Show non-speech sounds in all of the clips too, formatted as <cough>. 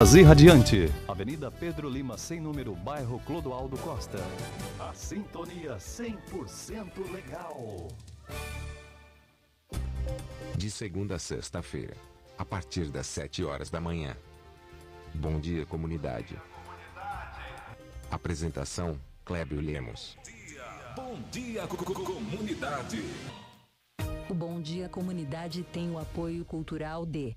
e Radiante. Avenida Pedro Lima, sem número, bairro Clodoaldo Costa. A sintonia 100% legal. De segunda a sexta-feira, a partir das 7 horas da manhã. Bom dia, comunidade. Apresentação: Clébio Lemos. Bom dia, co co comunidade. O Bom Dia Comunidade tem o apoio cultural de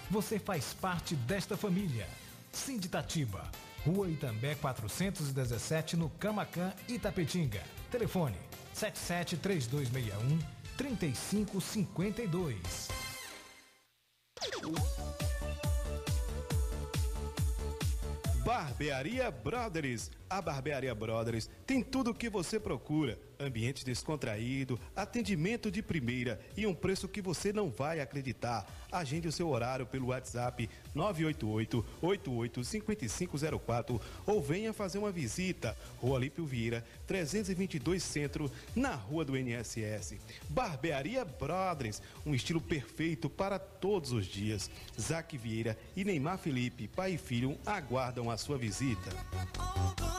você faz parte desta família. Sinditatiba, Rua Itambé 417 no Camacan, Itapetinga. Telefone 773261 3552. Barbearia Brothers. A Barbearia Brothers tem tudo o que você procura ambiente descontraído, atendimento de primeira e um preço que você não vai acreditar. Agende o seu horário pelo WhatsApp 988-885504 ou venha fazer uma visita. Rua Lípio Vieira, 322 Centro, na Rua do NSS. Barbearia Brothers, um estilo perfeito para todos os dias. Zac Vieira e Neymar Felipe, pai e filho, aguardam a sua visita.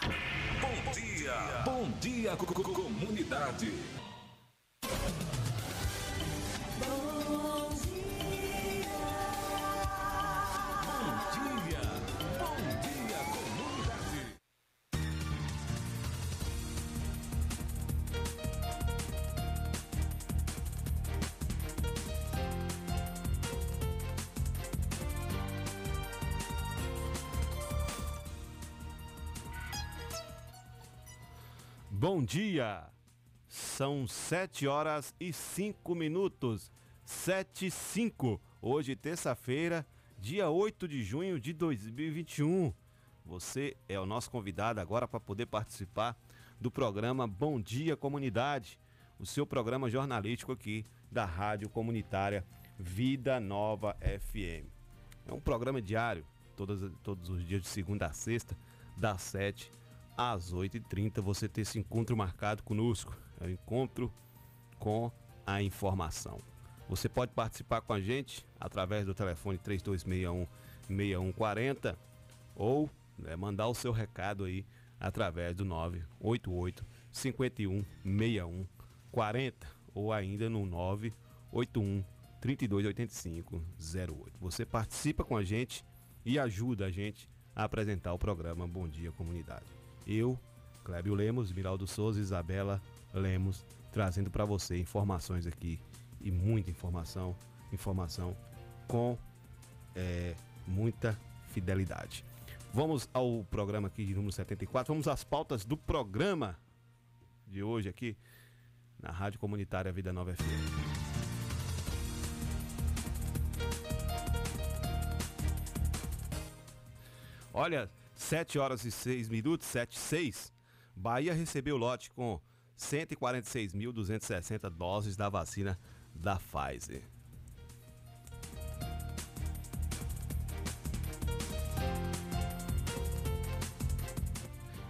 Bom dia, bom dia, co co comunidade. Bom dia! São sete horas e cinco minutos. Sete e cinco. Hoje, terça-feira, dia 8 de junho de 2021. Você é o nosso convidado agora para poder participar do programa Bom Dia Comunidade, o seu programa jornalístico aqui da Rádio Comunitária Vida Nova FM. É um programa diário, todos, todos os dias de segunda a sexta, das 7 às 8h30 você ter esse encontro marcado conosco. É o encontro com a informação. Você pode participar com a gente através do telefone 3261 6140 ou né, mandar o seu recado aí através do 988 51 61 40 ou ainda no 981 3285 08. Você participa com a gente e ajuda a gente a apresentar o programa Bom Dia Comunidade. Eu, Clébio Lemos, Miraldo Souza, Isabela Lemos, trazendo para você informações aqui e muita informação, informação com é, muita fidelidade. Vamos ao programa aqui de número 74, vamos às pautas do programa de hoje aqui na Rádio Comunitária Vida Nova FM. Olha, 7 horas e 6 minutos, 7 e 6. Bahia recebeu lote com 146.260 doses da vacina da Pfizer.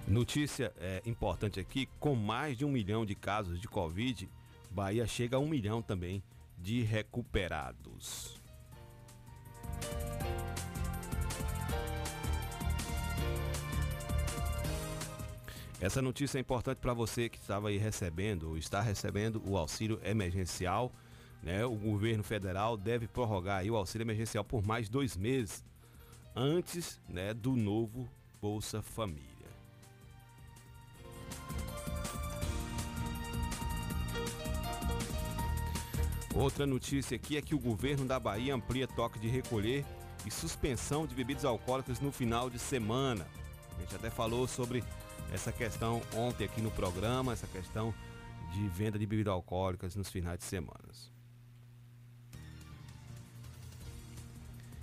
Notícia é, importante aqui: com mais de um milhão de casos de Covid, Bahia chega a um milhão também de recuperados. Essa notícia é importante para você que estava aí recebendo ou está recebendo o auxílio emergencial. Né? O governo federal deve prorrogar o auxílio emergencial por mais dois meses. antes né, do novo Bolsa Família. Outra notícia aqui é que o governo da Bahia amplia toque de recolher e suspensão de bebidas alcoólicas no final de semana. A gente até falou sobre essa questão ontem aqui no programa, essa questão de venda de bebidas alcoólicas nos finais de semana.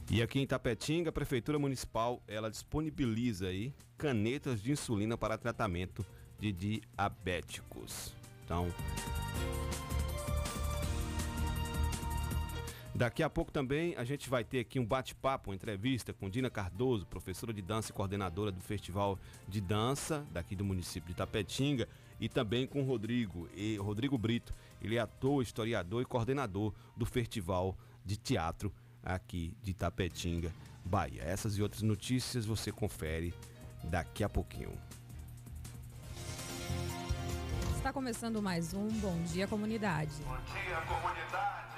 E aqui em Tapetinga, a Prefeitura Municipal, ela disponibiliza aí canetas de insulina para tratamento de diabéticos. Então, Daqui a pouco também a gente vai ter aqui um bate-papo, uma entrevista com Dina Cardoso, professora de dança e coordenadora do Festival de Dança daqui do município de Tapetinga, e também com Rodrigo, e Rodrigo Brito. Ele é ator, historiador e coordenador do Festival de Teatro aqui de Tapetinga, Bahia. Essas e outras notícias você confere daqui a pouquinho. Está começando mais um Bom Dia Comunidade. Bom dia, comunidade.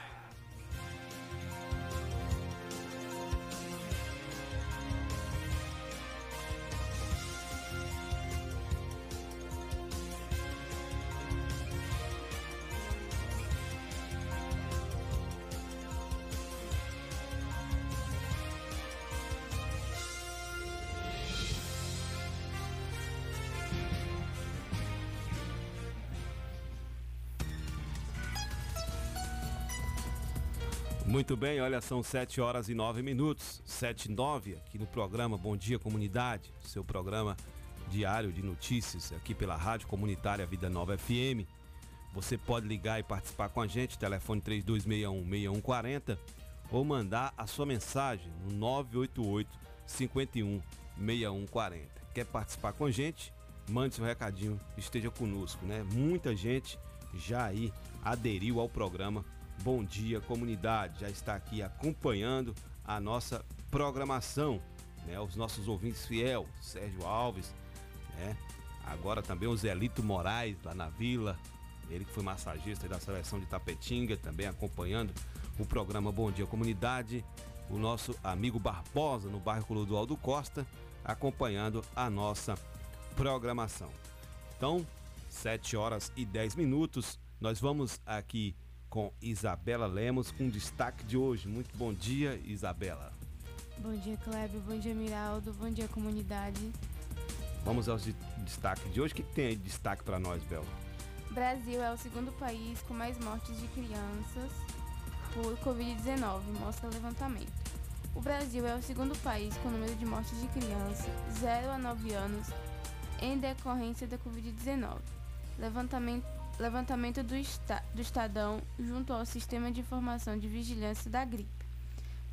Muito bem, olha, são 7 horas e 9 minutos, 7 e 9 aqui no programa Bom Dia Comunidade, seu programa diário de notícias aqui pela Rádio Comunitária Vida Nova FM. Você pode ligar e participar com a gente, telefone 3261-6140 ou mandar a sua mensagem no 988 51 6140. Quer participar com a gente? Mande seu recadinho, esteja conosco, né? Muita gente já aí aderiu ao programa Bom dia, comunidade. Já está aqui acompanhando a nossa programação, né? Os nossos ouvintes fiel, Sérgio Alves, né? Agora também o Zelito Moraes lá na Vila, ele que foi massagista da seleção de Tapetinga, também acompanhando o programa Bom Dia Comunidade. O nosso amigo Barbosa no bairro Clodoaldo Costa, acompanhando a nossa programação. Então, 7 horas e 10 minutos, nós vamos aqui com Isabela Lemos com destaque de hoje. Muito bom dia, Isabela. Bom dia, Kleber. Bom dia, Miraldo. Bom dia, comunidade. Vamos aos de destaque de hoje. O que tem aí de destaque para nós, Bela? Brasil é o segundo país com mais mortes de crianças por Covid-19, mostra o levantamento. O Brasil é o segundo país com número de mortes de crianças 0 a 9 anos em decorrência da Covid-19. Levantamento levantamento do, Esta do Estadão junto ao Sistema de Informação de Vigilância da Gripe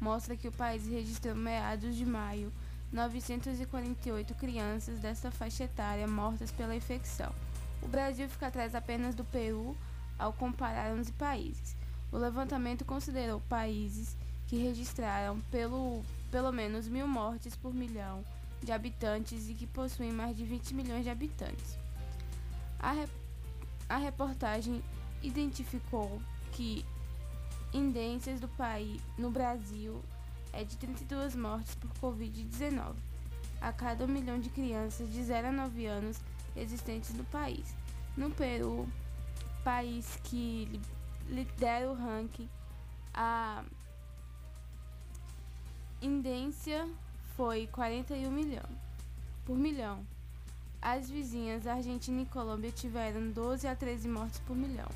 mostra que o país registrou meados de maio 948 crianças dessa faixa etária mortas pela infecção. O Brasil fica atrás apenas do Peru ao comparar 11 países. O levantamento considerou países que registraram pelo, pelo menos mil mortes por milhão de habitantes e que possuem mais de 20 milhões de habitantes. A a reportagem identificou que indências do país no Brasil é de 32 mortes por Covid-19 a cada um milhão de crianças de 0 a 9 anos existentes no país. No Peru, país que lidera o ranking, a indência foi 41 milhão por milhão. As vizinhas Argentina e Colômbia tiveram 12 a 13 mortes por milhão,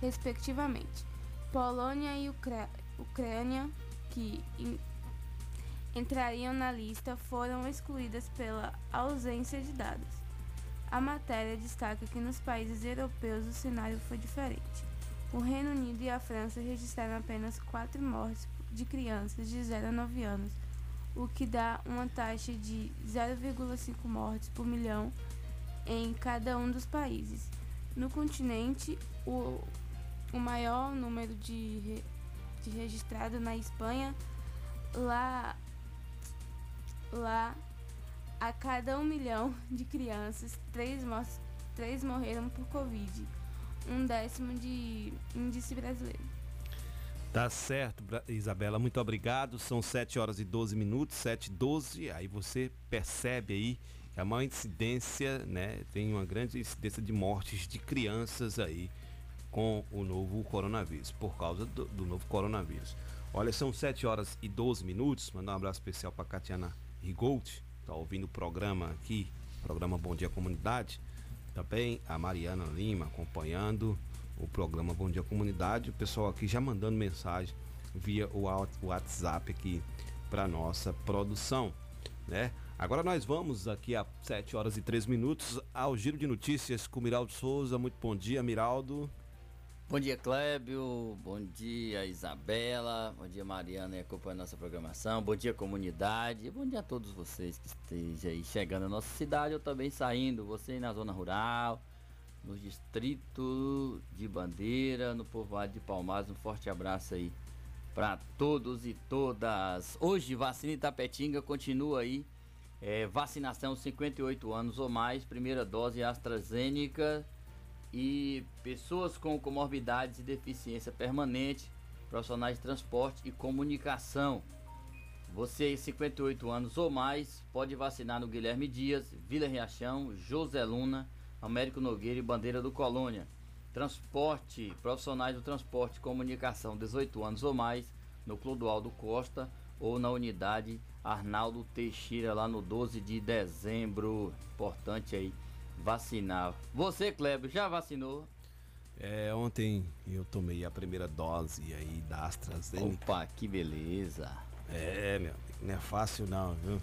respectivamente. Polônia e Ucra Ucrânia, que entrariam na lista, foram excluídas pela ausência de dados. A matéria destaca que nos países europeus o cenário foi diferente. O Reino Unido e a França registraram apenas 4 mortes de crianças de 0 a 9 anos, o que dá uma taxa de 0,5 mortes por milhão em cada um dos países. No continente, o, o maior número de, de registrado na Espanha, lá, lá a cada um milhão de crianças, três, três morreram por Covid, um décimo de índice brasileiro. Tá certo, Isabela, muito obrigado. São 7 horas e 12 minutos, 7 e 12. Aí você percebe aí a maior incidência, né? Tem uma grande incidência de mortes de crianças aí com o novo coronavírus, por causa do, do novo coronavírus. Olha, são 7 horas e 12 minutos. Mandar um abraço especial para Catiana Rigold, tá ouvindo o programa aqui, programa Bom Dia Comunidade. Também a Mariana Lima acompanhando o programa Bom Dia Comunidade. O pessoal aqui já mandando mensagem via o WhatsApp aqui para nossa produção, né? Agora nós vamos aqui a 7 horas e 3 minutos ao giro de notícias com Miraldo Souza. Muito bom dia, Miraldo. Bom dia, Clébio. Bom dia, Isabela. Bom dia, Mariana, e acompanha nossa programação. Bom dia, comunidade. Bom dia a todos vocês que estejam aí chegando na nossa cidade ou também saindo. Você na zona rural, no distrito de Bandeira, no povoado de Palmares. Um forte abraço aí para todos e todas. Hoje, vacina Itapetinga continua aí. É, vacinação 58 anos ou mais, primeira dose AstraZeneca e pessoas com comorbidades e deficiência permanente, profissionais de transporte e comunicação. Você, 58 anos ou mais, pode vacinar no Guilherme Dias, Vila Riachão, José Luna, Américo Nogueira e Bandeira do Colônia. Transporte, profissionais do transporte e comunicação, 18 anos ou mais, no Clodoaldo Costa ou na unidade Arnaldo Teixeira, lá no 12 de dezembro. Importante aí vacinar. Você, Kleber, já vacinou? É, ontem eu tomei a primeira dose aí da AstraZeneca. Opa, que beleza. É, meu, não é fácil não, viu?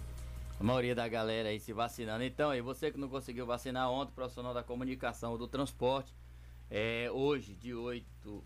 A maioria da galera aí se vacinando. Então, aí você que não conseguiu vacinar ontem, profissional da comunicação ou do transporte, é, hoje, de 8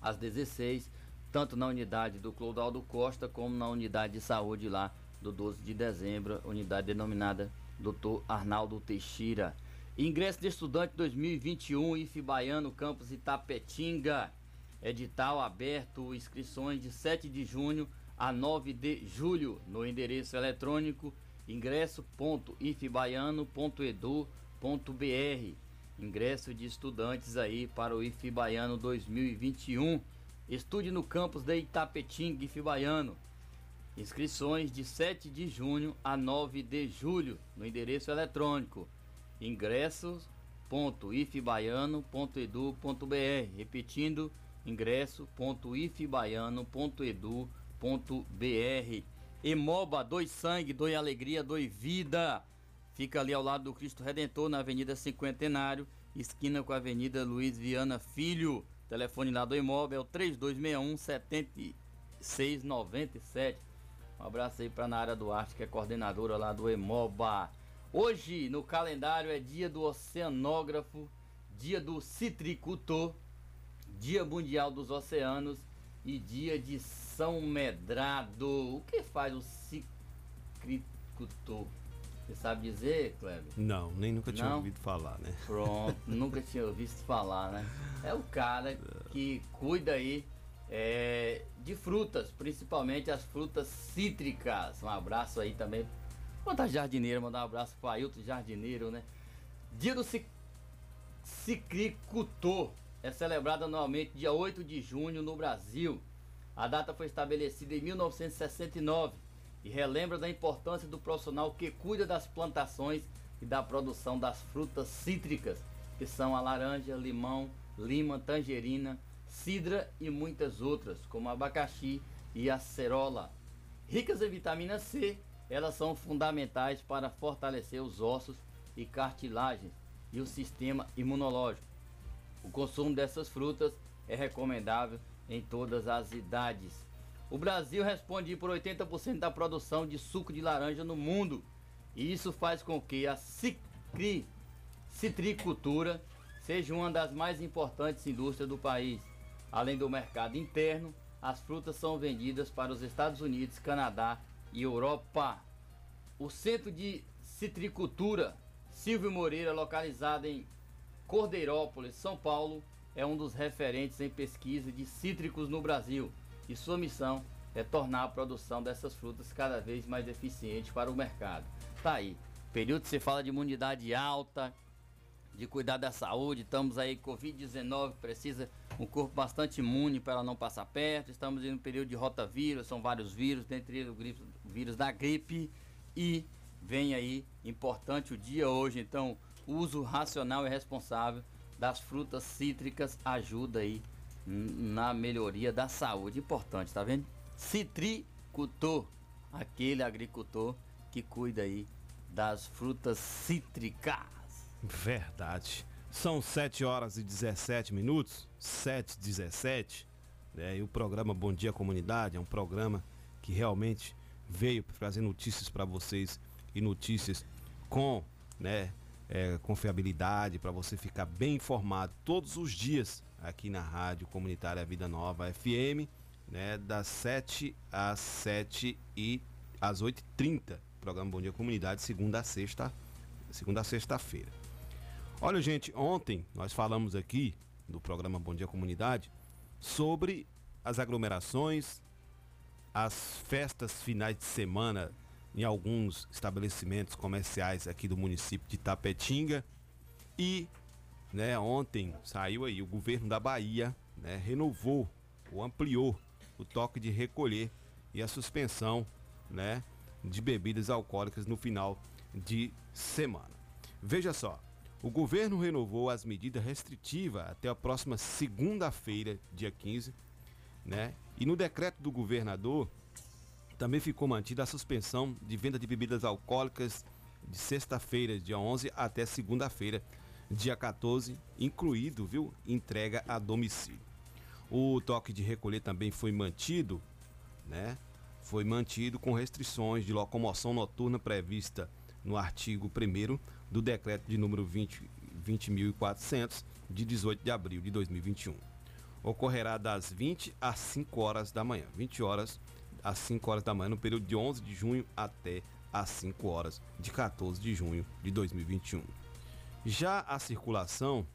às 16, tanto na unidade do Clodoaldo Costa, como na unidade de saúde lá do 12 de dezembro, unidade denominada Dr. Arnaldo Teixeira. Ingresso de estudante 2021, IF Baiano, campus Itapetinga. Edital aberto, inscrições de 7 de junho a 9 de julho no endereço eletrônico ingresso.ifbaiano.edu.br. Ingresso de estudantes aí para o IF Baiano 2021. Estude no campus de Itapetinga, IF Baiano. Inscrições de 7 de junho a 9 de julho no endereço eletrônico ingressos.ifbaiano.edu.br. Repetindo, ingresso.ifbaiano.edu.br. Emoba, dois sangue, dois alegria, dois vida. Fica ali ao lado do Cristo Redentor, na Avenida Cinquentenário, esquina com a Avenida Luiz Viana Filho. Telefone lá do imóvel é o 3261 7697. Um abraço aí para Nara Duarte, que é coordenadora lá do Emoba. Hoje no calendário é dia do oceanógrafo, dia do citricultor, dia mundial dos oceanos e dia de São Medrado. O que faz o citricultor? Você sabe dizer, Kleber? Não, nem nunca tinha Não? ouvido falar, né? Pronto, <laughs> nunca tinha ouvido falar, né? É o cara que cuida aí é, de frutas, principalmente as frutas cítricas. Um abraço aí também Quanto a jardineira, mandar um abraço para Ailton Jardineiro, né? Dia do Cicricultor é celebrado anualmente dia 8 de junho no Brasil. A data foi estabelecida em 1969 e relembra da importância do profissional que cuida das plantações e da produção das frutas cítricas, que são a laranja, limão, lima, tangerina, cidra e muitas outras, como abacaxi e acerola. Ricas em vitamina C, elas são fundamentais para fortalecer os ossos e cartilagens e o sistema imunológico. O consumo dessas frutas é recomendável em todas as idades. O Brasil responde por 80% da produção de suco de laranja no mundo, e isso faz com que a cicri, citricultura seja uma das mais importantes indústrias do país. Além do mercado interno, as frutas são vendidas para os Estados Unidos, Canadá e Europa. O Centro de Citricultura Silvio Moreira, localizado em Cordeirópolis, São Paulo, é um dos referentes em pesquisa de cítricos no Brasil e sua missão é tornar a produção dessas frutas cada vez mais eficiente para o mercado. Tá aí, período que você fala de imunidade alta, de cuidar da saúde. Estamos aí, Covid-19, precisa um corpo bastante imune para não passar perto. Estamos em um período de rotavírus, são vários vírus, dentre eles o vírus da gripe. E vem aí, importante o dia hoje, então, uso racional e responsável das frutas cítricas ajuda aí na melhoria da saúde. Importante, tá vendo? Citricultor, aquele agricultor que cuida aí das frutas cítricas. Verdade. São 7 horas e 17 minutos, 7 e 17. Né? E o programa Bom Dia Comunidade é um programa que realmente veio trazer notícias para vocês e notícias com né, é, confiabilidade para você ficar bem informado todos os dias aqui na Rádio Comunitária Vida Nova FM, né, das 7 às 7 e às 8h30. Programa Bom Dia Comunidade, segunda a sexta, segunda a sexta-feira. Olha, gente, ontem nós falamos aqui no programa Bom Dia Comunidade sobre as aglomerações, as festas finais de semana em alguns estabelecimentos comerciais aqui do município de Tapetinga. E né, ontem saiu aí o governo da Bahia, né, renovou ou ampliou o toque de recolher e a suspensão, né, de bebidas alcoólicas no final de semana. Veja só, o governo renovou as medidas restritivas até a próxima segunda-feira, dia 15, né? E no decreto do governador também ficou mantida a suspensão de venda de bebidas alcoólicas de sexta-feira, dia 11, até segunda-feira, dia 14, incluído, viu, entrega a domicílio. O toque de recolher também foi mantido, né? Foi mantido com restrições de locomoção noturna prevista no artigo 1 do decreto de número 20 20.400 de 18 de abril de 2021. Ocorrerá das 20 às 5 horas da manhã, 20 horas às 5 horas da manhã, no período de 11 de junho até às 5 horas de 14 de junho de 2021. Já a circulação,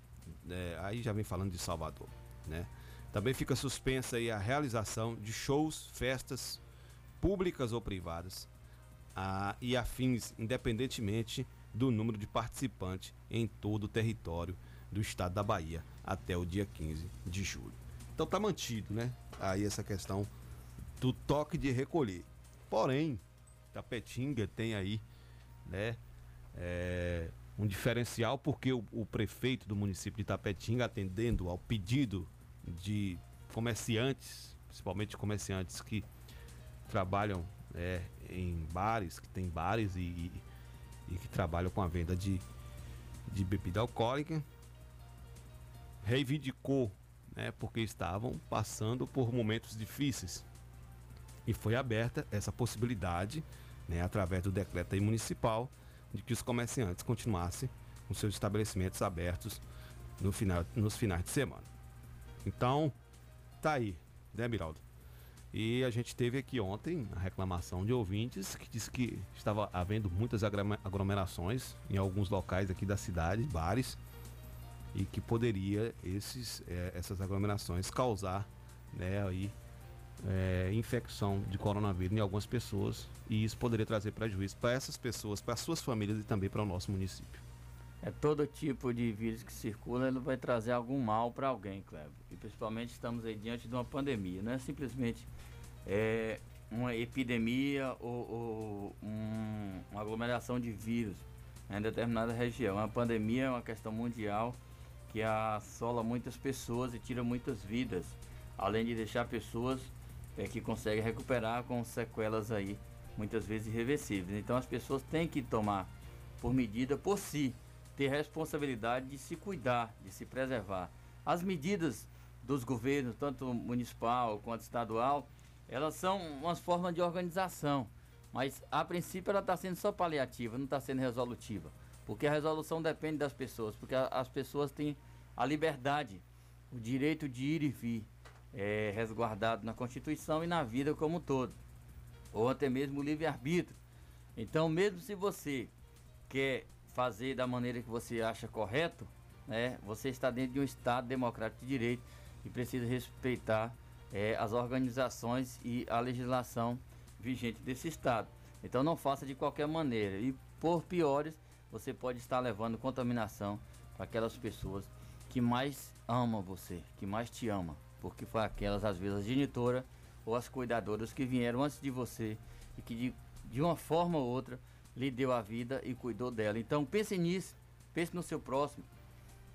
é, aí já vem falando de Salvador, né? Também fica suspensa aí a realização de shows, festas públicas ou privadas a, e afins, independentemente do número de participantes em todo o território do estado da Bahia até o dia 15 de julho. Então tá mantido, né? Aí essa questão do toque de recolher. Porém, Tapetinga tem aí, né, é, um diferencial porque o, o, prefeito do município de Tapetinga, atendendo ao pedido de comerciantes, principalmente comerciantes que trabalham é, em bares, que tem bares e, e, que trabalham com a venda de, de bebida alcoólica, reivindicou, né, porque estavam passando por momentos difíceis. E foi aberta essa possibilidade, né, através do decreto municipal, de que os comerciantes continuassem com seus estabelecimentos abertos no final, nos finais de semana. Então, tá aí, né, Miraldo? E a gente teve aqui ontem a reclamação de ouvintes que disse que estava havendo muitas aglomerações em alguns locais aqui da cidade, bares, e que poderia esses, é, essas aglomerações causar né, aí, é, infecção de coronavírus em algumas pessoas e isso poderia trazer prejuízo para essas pessoas, para suas famílias e também para o nosso município. É todo tipo de vírus que circula, ele vai trazer algum mal para alguém, Cleber. E principalmente estamos aí diante de uma pandemia, não é simplesmente é, uma epidemia ou, ou um, uma aglomeração de vírus em determinada região. A pandemia é uma questão mundial que assola muitas pessoas e tira muitas vidas, além de deixar pessoas é, que consegue recuperar com sequelas aí, muitas vezes irreversíveis. Então as pessoas têm que tomar por medida por si, ter responsabilidade de se cuidar, de se preservar. As medidas dos governos, tanto municipal quanto estadual, elas são umas formas de organização, mas a princípio ela está sendo só paliativa, não está sendo resolutiva, porque a resolução depende das pessoas, porque as pessoas têm a liberdade, o direito de ir e vir é, resguardado na Constituição e na vida como um todo, ou até mesmo o livre-arbítrio. Então, mesmo se você quer fazer da maneira que você acha correto, né, você está dentro de um Estado democrático de direito e precisa respeitar é, as organizações e a legislação vigente desse Estado. Então, não faça de qualquer maneira. E, por piores, você pode estar levando contaminação para aquelas pessoas que mais amam você, que mais te ama, porque foi aquelas, às vezes, a genitora ou as cuidadoras que vieram antes de você e que de, de uma forma ou outra lhe deu a vida e cuidou dela. Então pense nisso, pense no seu próximo,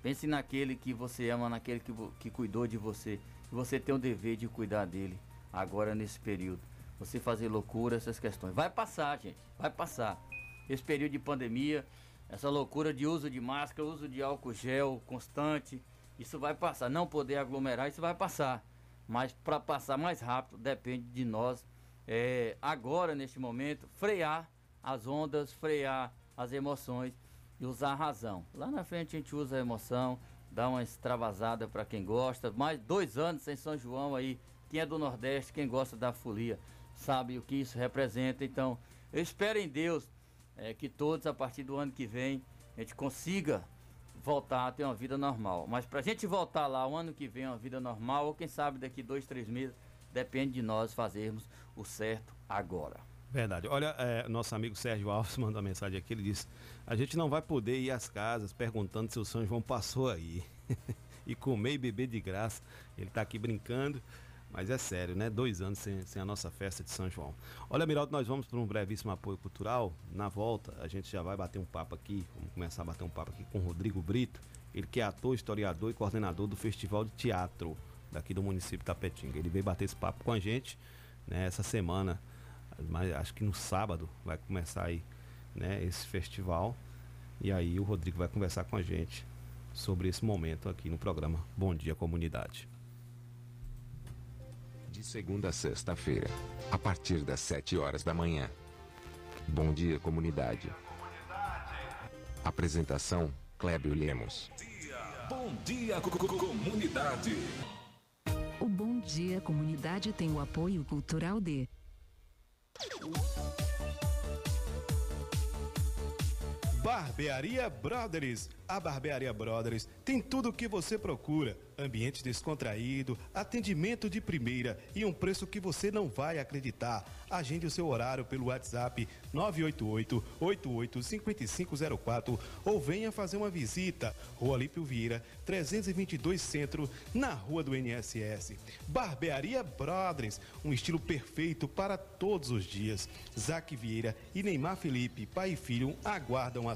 pense naquele que você ama, naquele que, que cuidou de você. Você tem o dever de cuidar dele agora nesse período. Você fazer loucura, essas questões. Vai passar, gente, vai passar. Esse período de pandemia, essa loucura de uso de máscara, uso de álcool gel constante, isso vai passar. Não poder aglomerar, isso vai passar. Mas para passar mais rápido, depende de nós, é, agora, neste momento, frear as ondas, frear as emoções e usar a razão. Lá na frente a gente usa a emoção, dá uma extravasada para quem gosta. Mais dois anos sem São João aí. Quem é do Nordeste, quem gosta da folia, sabe o que isso representa. Então, eu espero em Deus é, que todos, a partir do ano que vem, a gente consiga voltar a ter uma vida normal. Mas para a gente voltar lá o ano que vem, uma vida normal, ou quem sabe daqui dois, três meses, depende de nós fazermos o certo agora. Verdade. Olha, é, nosso amigo Sérgio Alves <laughs> mandou uma mensagem aqui, ele disse, a gente não vai poder ir às casas perguntando se o São João passou aí. <laughs> e comer e beber de graça. Ele está aqui brincando. Mas é sério, né? Dois anos sem, sem a nossa festa de São João. Olha, Miraldo, nós vamos para um brevíssimo apoio cultural. Na volta, a gente já vai bater um papo aqui. Vamos começar a bater um papo aqui com o Rodrigo Brito. Ele que é ator, historiador e coordenador do Festival de Teatro daqui do município de Tapetinga. Ele veio bater esse papo com a gente né, essa semana. Mas acho que no sábado vai começar aí né, esse festival. E aí o Rodrigo vai conversar com a gente sobre esse momento aqui no programa Bom Dia Comunidade de segunda a sexta-feira, a partir das 7 horas da manhã. Bom dia, comunidade. Apresentação: Clébio Lemos. Bom dia, comunidade. O Bom Dia Comunidade tem o apoio cultural de Barbearia Brothers. A Barbearia Brothers tem tudo o que você procura ambiente descontraído, atendimento de primeira e um preço que você não vai acreditar. Agende o seu horário pelo WhatsApp 988-885504 ou venha fazer uma visita. Rua Lípio Vieira, 322 Centro, na Rua do NSS. Barbearia Brothers, um estilo perfeito para todos os dias. Zac Vieira e Neymar Felipe, pai e filho, aguardam a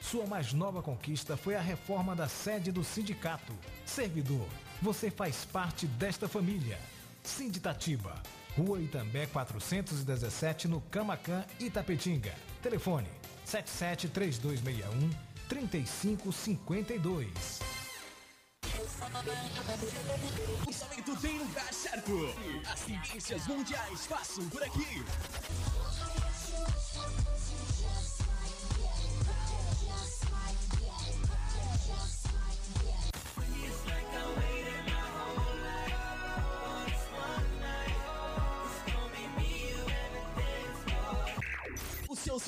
Sua mais nova conquista foi a reforma da sede do sindicato. Servidor, você faz parte desta família. Sinditatiba, Rua Itambé 417, no Camacan, Itapetinga. Telefone 773261 3552. O lançamento tem lugar certo. As tendências mundiais passam por aqui.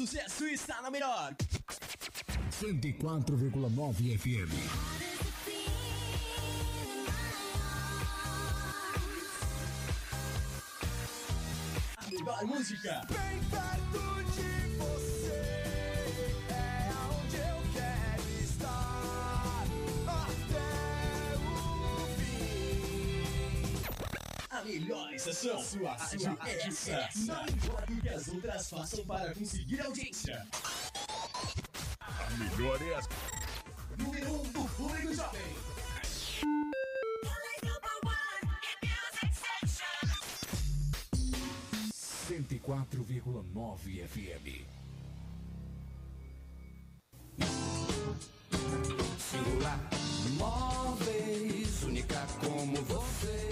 Sucesso está na melhor. 104,9 FM. Melhor música. Bem perto de você. A melhor estação. Sua, sua é essa. Não importa o que as outras façam para conseguir audiência. A melhor é a. Número 1 um do Fluido Jovem. Cento e quatro vírgula nove FM. Singular, móveis, única como você.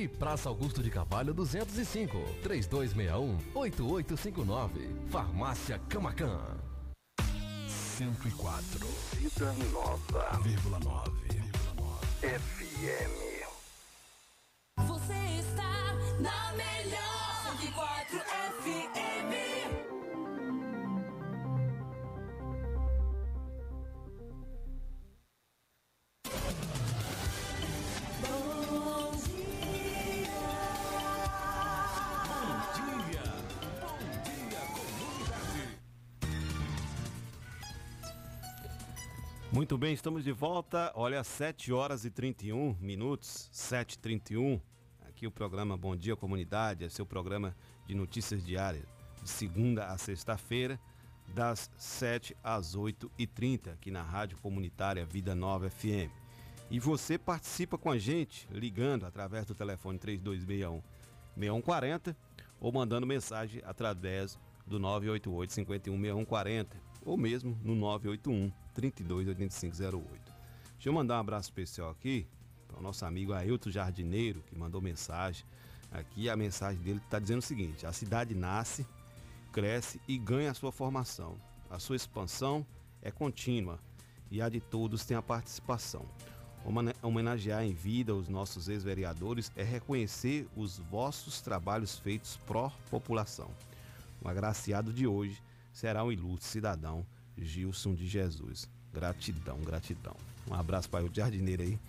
E Praça Augusto de Carvalho 205, 3261-8859. Farmácia Camacan. 104. Vida Nova. Vírgula 9. FM. Você está na melhor 104 FM. Muito bem, estamos de volta. Olha, 7 horas e 31 minutos, 7h31. Aqui o programa Bom Dia Comunidade, é seu programa de notícias diárias, de segunda a sexta-feira, das 7 às 8h30, aqui na Rádio Comunitária Vida Nova FM. E você participa com a gente, ligando através do telefone 3261 6140 ou mandando mensagem através do 988 51 6140 ou mesmo no 981 328508. Deixa eu mandar um abraço especial aqui para ao nosso amigo Ailton Jardineiro, que mandou mensagem. Aqui a mensagem dele está dizendo o seguinte: a cidade nasce, cresce e ganha a sua formação. A sua expansão é contínua e a de todos tem a participação. Homenagear em vida os nossos ex-vereadores é reconhecer os vossos trabalhos feitos pró-população. O agraciado de hoje será o ilustre cidadão Gilson de Jesus. Gratidão, gratidão. Um abraço para o jardineiro aí.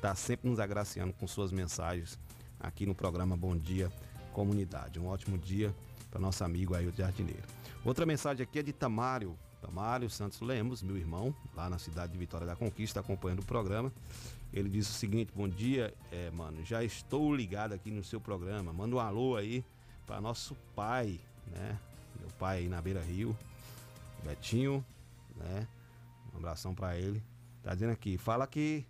Tá sempre nos agraciando com suas mensagens aqui no programa Bom Dia Comunidade. Um ótimo dia para nosso amigo aí, o jardineiro. Outra mensagem aqui é de Tamário. Tamário Santos Lemos, meu irmão, lá na cidade de Vitória da Conquista, acompanhando o programa. Ele diz o seguinte: Bom dia, é, mano. Já estou ligado aqui no seu programa. Manda um alô aí para nosso pai, né? Meu pai aí na Beira Rio, Betinho, né? Um abração para ele. Tá dizendo aqui, fala que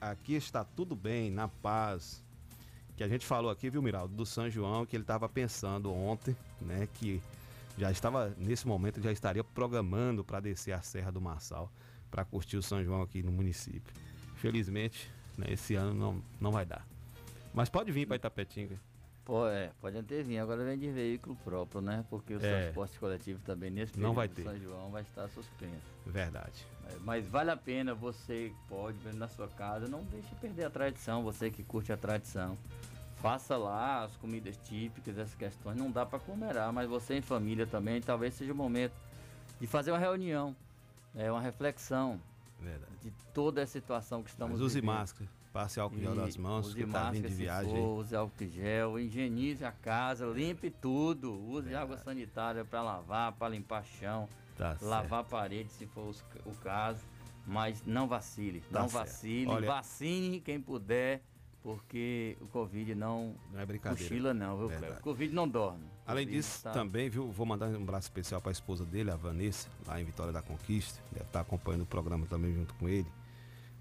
aqui está tudo bem, na paz. Que a gente falou aqui, viu, Miraldo, do São João, que ele estava pensando ontem, né, que já estava, nesse momento, já estaria programando para descer a Serra do Marçal para curtir o São João aqui no município. Infelizmente, né, esse ano não, não vai dar. Mas pode vir para Itapetinga. Pô, é, pode até vir. Agora vem de veículo próprio, né? Porque o É. transporte coletivo também nesse Não período vai do ter. São João vai estar suspenso. Verdade. É, Mas vale a pena você pode ver na sua casa, não deixe perder a tradição, você que curte a tradição. Faça lá as comidas típicas, essas questões, não dá para comemorar, mas você em família também, talvez seja o momento de fazer uma reunião, é uma reflexão Verdade. de toda a situação que estamos Mas use vivendo. máscara, passe álcool gel das mãos, use que tá vindo de viagem. for, use álcool gel, higienize a casa, limpe tudo. Use água sanitária para lavar, para limpar chão, Tá lavar a parede se for os- o caso. Mas não vacile, Tá não certo. vacile, Olha- vacine quem puder, porque o Covid não, Não é brincadeira. cochila não, viu. Cleber? O Covid não dorme. Além Covid disso, tá- também, viu, vou mandar um abraço especial para a esposa dele, a Vanessa, lá em Vitória da Conquista. Deve estar acompanhando o programa também junto com ele,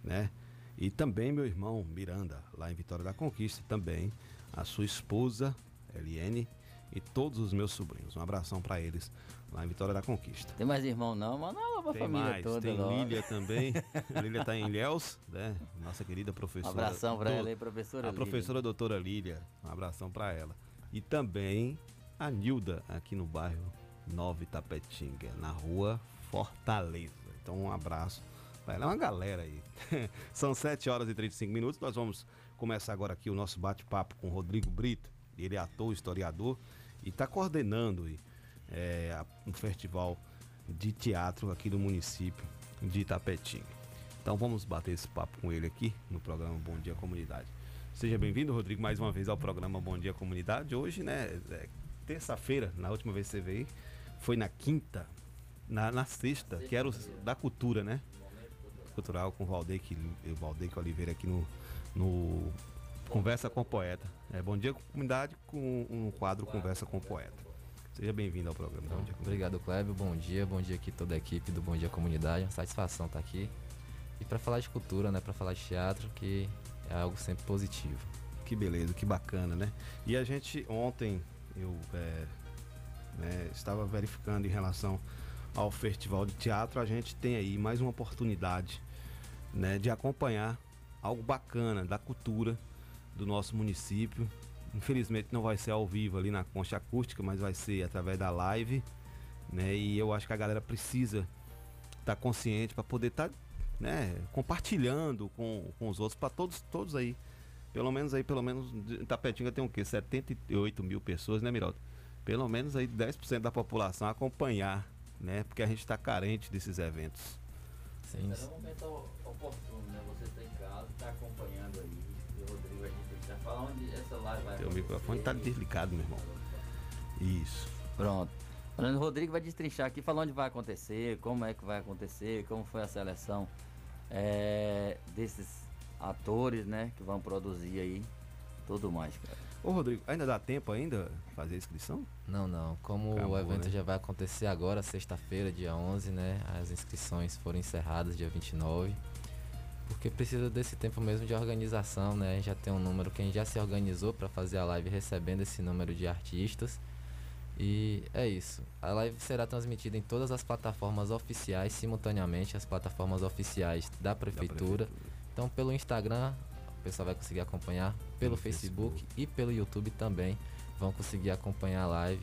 né? E também meu irmão Miranda, lá em Vitória da Conquista, também a sua esposa, Eliane, e todos os meus sobrinhos. Um abração para eles lá em Vitória da Conquista. Tem mais irmão não, mas não pra Tem família mais, toda. tem logo. Lília também. A <laughs> Lília está em Ilhéus, né? Nossa querida professora. Um abração do- ela aí, professora A Lília. professora doutora Lília. Um abração para ela. E também a Nilda, aqui no bairro Nova Itapetinga, na rua Fortaleza. Então um abraço para ela. É uma galera aí. <laughs> São 7 horas e 35 minutos. Nós vamos começar agora aqui o nosso bate-papo com Rodrigo Brito. Ele é ator, historiador e está coordenando é, um festival de teatro aqui no município de Itapetinga. Então vamos bater esse papo com ele aqui no programa Bom Dia Comunidade. Seja bem-vindo, Rodrigo, mais uma vez ao programa Bom Dia Comunidade. Hoje, né, é terça-feira, na última vez que você veio, foi na quinta, na, na sexta, que era o da cultura, né? Cultural com o Valdeque, o Valdeque Oliveira aqui no, no Conversa com o Poeta. É, bom dia comunidade com um quadro Conversa com o Poeta. Seja bem-vindo ao programa. Bom dia, Obrigado, Kleber. Bom dia, bom dia aqui toda a equipe do Bom Dia Comunidade. Uma satisfação estar aqui. E para falar de cultura, né, para falar de teatro, que é algo sempre positivo. Que beleza, que bacana, né? E a gente ontem eu é, né, estava verificando em relação ao festival de teatro, a gente tem aí mais uma oportunidade né, de acompanhar algo bacana da cultura do nosso município. Infelizmente não vai ser ao vivo ali na concha acústica, mas vai ser através da live, né? E eu acho que a galera precisa estar consciente para poder estar né, compartilhando com, com os outros, para todos, todos aí. Pelo menos aí, pelo menos, em Tapetinga tem o quê? 78 mil pessoas, né, Miraldo? Pelo menos aí 10% da população acompanhar, né? Porque a gente está carente desses eventos. Sim. Um momento oportuno, né? Você está em casa, está acompanhando aí. E o Rodrigo vai dizer, fala onde essa live vai Teu microfone tá desligado, meu irmão. Isso. Pronto. Falando, o Rodrigo vai destrinchar aqui, falar onde vai acontecer, como é que vai acontecer, como foi a seleção é, desses atores, né, que vão produzir aí, tudo mais, cara. Ô Rodrigo, ainda dá tempo ainda fazer a inscrição? Não, não. Como Acabou, o evento né? já vai acontecer agora, sexta-feira, dia 11, né? As inscrições foram encerradas dia 29. Porque precisa desse tempo mesmo de organização, né? Já tem um número, quem já se organizou para fazer a live recebendo esse número de artistas. E é isso. A live será transmitida em todas as plataformas oficiais, simultaneamente, as plataformas oficiais da prefeitura. Então, pelo Instagram, pessoal vai conseguir acompanhar pelo Facebook, e pelo YouTube também. Vão conseguir acompanhar a live,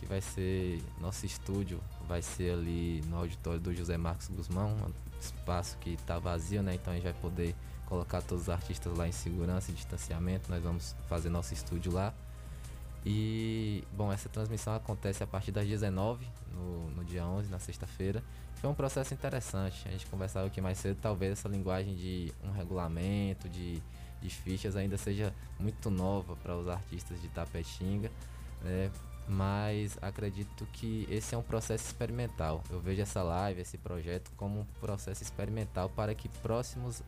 que vai ser nosso estúdio, vai ser ali no auditório do José Marcos Guzmão, espaço que está vazio, né? Então a gente vai poder colocar todos os artistas lá em segurança e distanciamento. Nós vamos fazer nosso estúdio lá. E, bom, essa transmissão acontece a partir das 19 no, no dia 11, na sexta-feira. Foi um processo interessante. A gente conversava aqui mais cedo, talvez essa linguagem de um regulamento, de, de fichas ainda seja muito nova para os artistas de Tapetinga, né? Mas acredito que esse é um processo experimental. Eu vejo essa live, esse projeto como um processo experimental para que próximos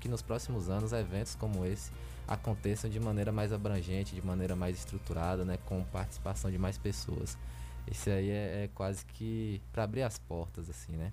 que nos próximos anos eventos como esse aconteçam de maneira mais abrangente, de maneira mais estruturada, né, com participação de mais pessoas. Esse aí é, é quase que para abrir as portas, assim, né?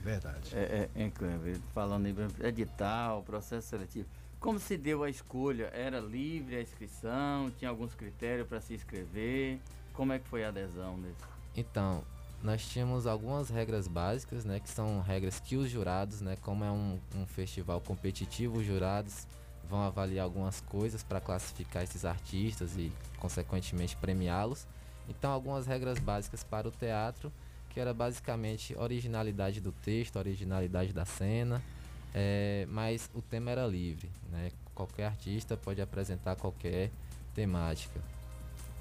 Verdade. É, é, é incrível. Falando em edital, processo seletivo. Como se deu a escolha? Era livre a inscrição? Tinha alguns critérios para se inscrever? Como é que foi a adesão desse? Então, nós tínhamos algumas regras básicas, né, que são regras que os jurados, né, como é um, um festival competitivo, os jurados vão avaliar algumas coisas para classificar esses artistas e, consequentemente, premiá-los. Então, algumas regras básicas para o teatro, que era basicamente originalidade do texto, originalidade da cena, é, mas o tema era livre, né? Qualquer artista pode apresentar qualquer temática.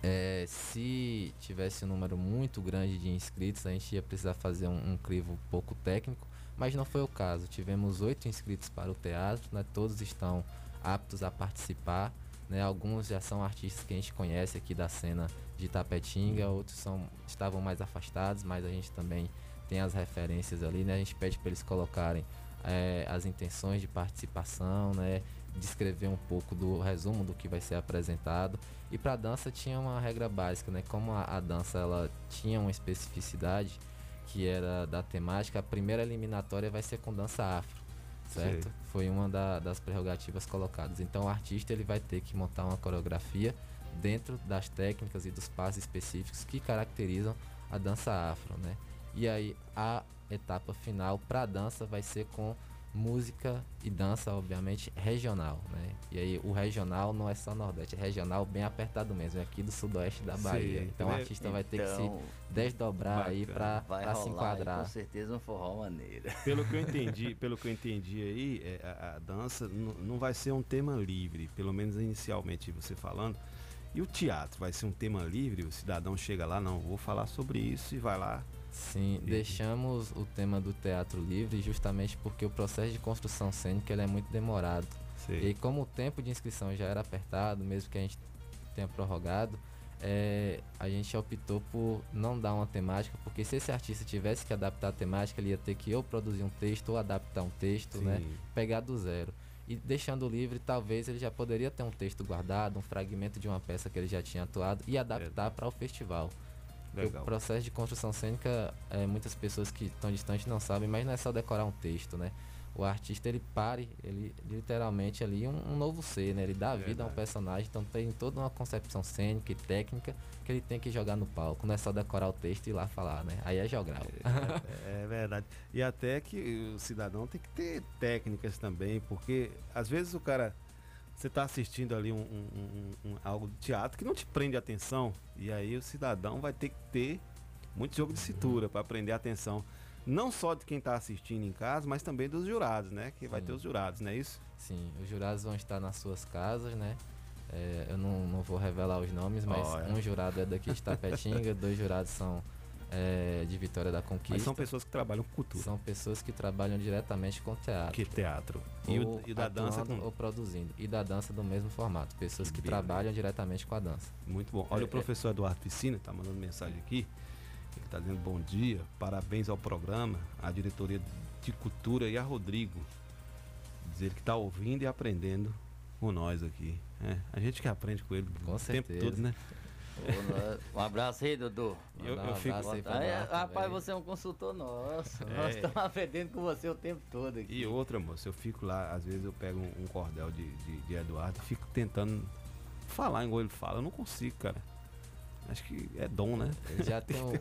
É, se tivesse um número muito grande de inscritos, a gente ia precisar fazer um, um crivo pouco técnico, mas não foi o caso. Tivemos oito inscritos para o teatro, né? todos estão aptos a participar. Né? Alguns já são artistas que a gente conhece aqui da cena de Tapetinga, outros são, estavam mais afastados, mas a gente também tem as referências ali. Né? A gente pede para eles colocarem é, as intenções de participação, né? descrever um pouco do resumo do que vai ser apresentado. E para dança tinha uma regra básica, né? Como a, a, dança ela tinha uma especificidade que era da temática, a primeira eliminatória vai ser com dança afro, certo? Sei. Foi uma da, das prerrogativas colocadas. Então o artista ele vai ter que montar uma coreografia dentro das técnicas e dos passos específicos que caracterizam a dança afro, né? E aí a etapa final para dança vai ser com música e dança, obviamente, regional, né? E aí o regional não é só Nordeste, é regional bem apertado mesmo, é aqui do Sudoeste da Bahia. Sim, então o artista vai ter que Então, se desdobrar aí para se rolar aí, enquadrar. com certeza um forró maneiro. <laughs> Pelo que eu entendi, pelo que eu entendi aí, é, a, a dança não vai ser um tema livre, pelo menos inicialmente você falando. E o teatro vai ser um tema livre, o cidadão chega lá, não, vou falar sobre isso e vai lá. Sim, deixamos o tema do teatro livre justamente porque o processo de construção cênica ele é muito demorado. Sei. E como o tempo de inscrição já era apertado, mesmo que a gente tenha prorrogado, é, a gente optou por não dar uma temática, porque se esse artista tivesse que adaptar a temática, ele ia ter que ou produzir um texto ou adaptar um texto, né? Sim. Pegar do zero. E deixando livre, talvez ele já poderia ter um texto guardado, um fragmento de uma peça que ele já tinha atuado e adaptar para o festival. O processo de construção cênica, é, muitas pessoas que estão distantes não sabem, mas não é só decorar um texto, né? O artista ele pare, ele literalmente ali um, um novo ser, né? Ele dá vida a um personagem, então tem toda uma concepção cênica e técnica que ele tem que jogar no palco. Não é só decorar o texto e ir lá falar, né? Aí é jogar. É, é verdade. E até que o cidadão tem que ter técnicas também, porque às vezes o cara. Você está assistindo ali um, um- um- algo de teatro que não te prende a atenção. E aí o cidadão vai ter que ter muito jogo de cintura para prender a atenção. Não só de quem está assistindo em casa, mas também dos jurados, né? Que vai Sim. ter os jurados, não é isso? Sim, os jurados vão estar nas suas casas, né? É, eu não, não vou revelar os nomes, mas Olha. um jurado é daqui de Tapetinga, <laughs> dois jurados são é, de Vitória da Conquista. Mas são pessoas que trabalham com cultura. São pessoas que trabalham diretamente com teatro. Que teatro. E o- e da dança com- Ou produzindo. E da dança do mesmo formato. Pessoas que, beleza. trabalham diretamente com a dança. Muito bom. Olha, É, o professor Eduardo Piscina está mandando mensagem aqui. Ele está dizendo bom dia, parabéns ao programa, à diretoria de cultura e a Rodrigo. Dizer que está ouvindo e aprendendo com nós aqui. É, a gente que aprende com ele Com o tempo certeza. todo, né? Um abraço aí, Dudu. Eu- eu fico- aí Aí, rapaz, você é um consultor nosso. É. Nós estamos aprendendo com você o tempo todo aqui. E outra, moço, eu fico lá, às vezes eu pego um, um cordel de, de, de Eduardo e fico tentando falar igual ele fala. Eu não consigo, cara. Acho que é dom, né? Ele já <laughs> tem o,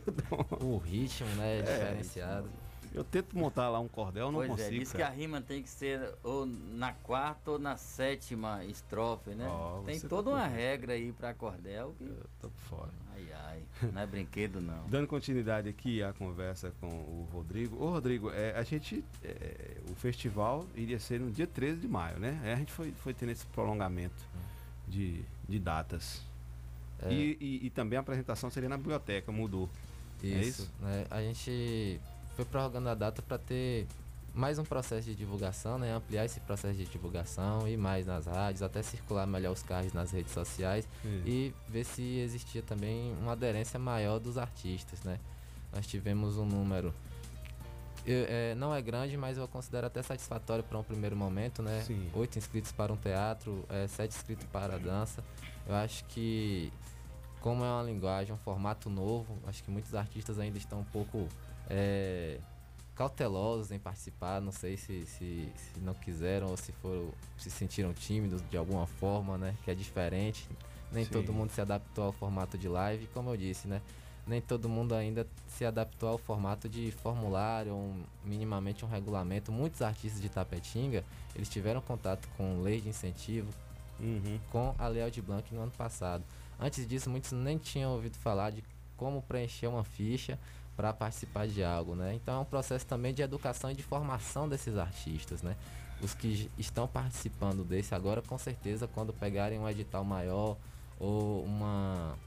o ritmo, né? É, Diferenciado. Eu tento montar lá um cordel, não pois consigo. é, diz que cara. a rima tem que ser ou na quarta ou na sétima estrofe, né? Ó, tem você toda tá uma por regra aí pra cordel. Que... Eu tô por fora. Ai, ai, não é brinquedo não. Dando continuidade aqui à conversa com o Rodrigo. Ô Rodrigo, é, a gente. é, o festival iria ser no dia 13 de maio, né? Aí a gente foi, foi tendo esse prolongamento de, de datas. É. E, e- e também a apresentação seria na biblioteca, mudou. Isso, É isso? né? A gente foi prorrogando a data para ter mais um processo de divulgação, né? Ampliar esse processo de divulgação e mais nas rádios, até circular melhor os carros nas redes sociais Isso. e ver se existia também uma aderência maior dos artistas, né? Nós tivemos um número eu- é, não é grande, mas eu considero até satisfatório para um primeiro momento, né? Sim. Oito inscritos para um teatro, é, sete inscritos para a dança. Eu acho que, como é uma linguagem, um formato novo, acho que muitos artistas ainda estão um pouco é, cautelosos em participar. Não sei se, se, se não quiseram ou se foram se sentiram tímidos de alguma forma, né? Que é diferente. Nem Sim. todo mundo se adaptou ao formato de live, como eu disse, né? Nem todo mundo ainda se adaptou ao formato de formulário, um, minimamente um regulamento. Muitos artistas de Tapetinga, eles tiveram contato com lei de incentivo, Uhum. com a Lei de Blanc no ano passado. Antes disso, muitos nem tinham ouvido falar de como preencher uma ficha para participar de algo, né? Então é um processo também de educação e de formação desses artistas, né? Os que estão participando desse agora, com certeza, quando pegarem um edital maior ou uma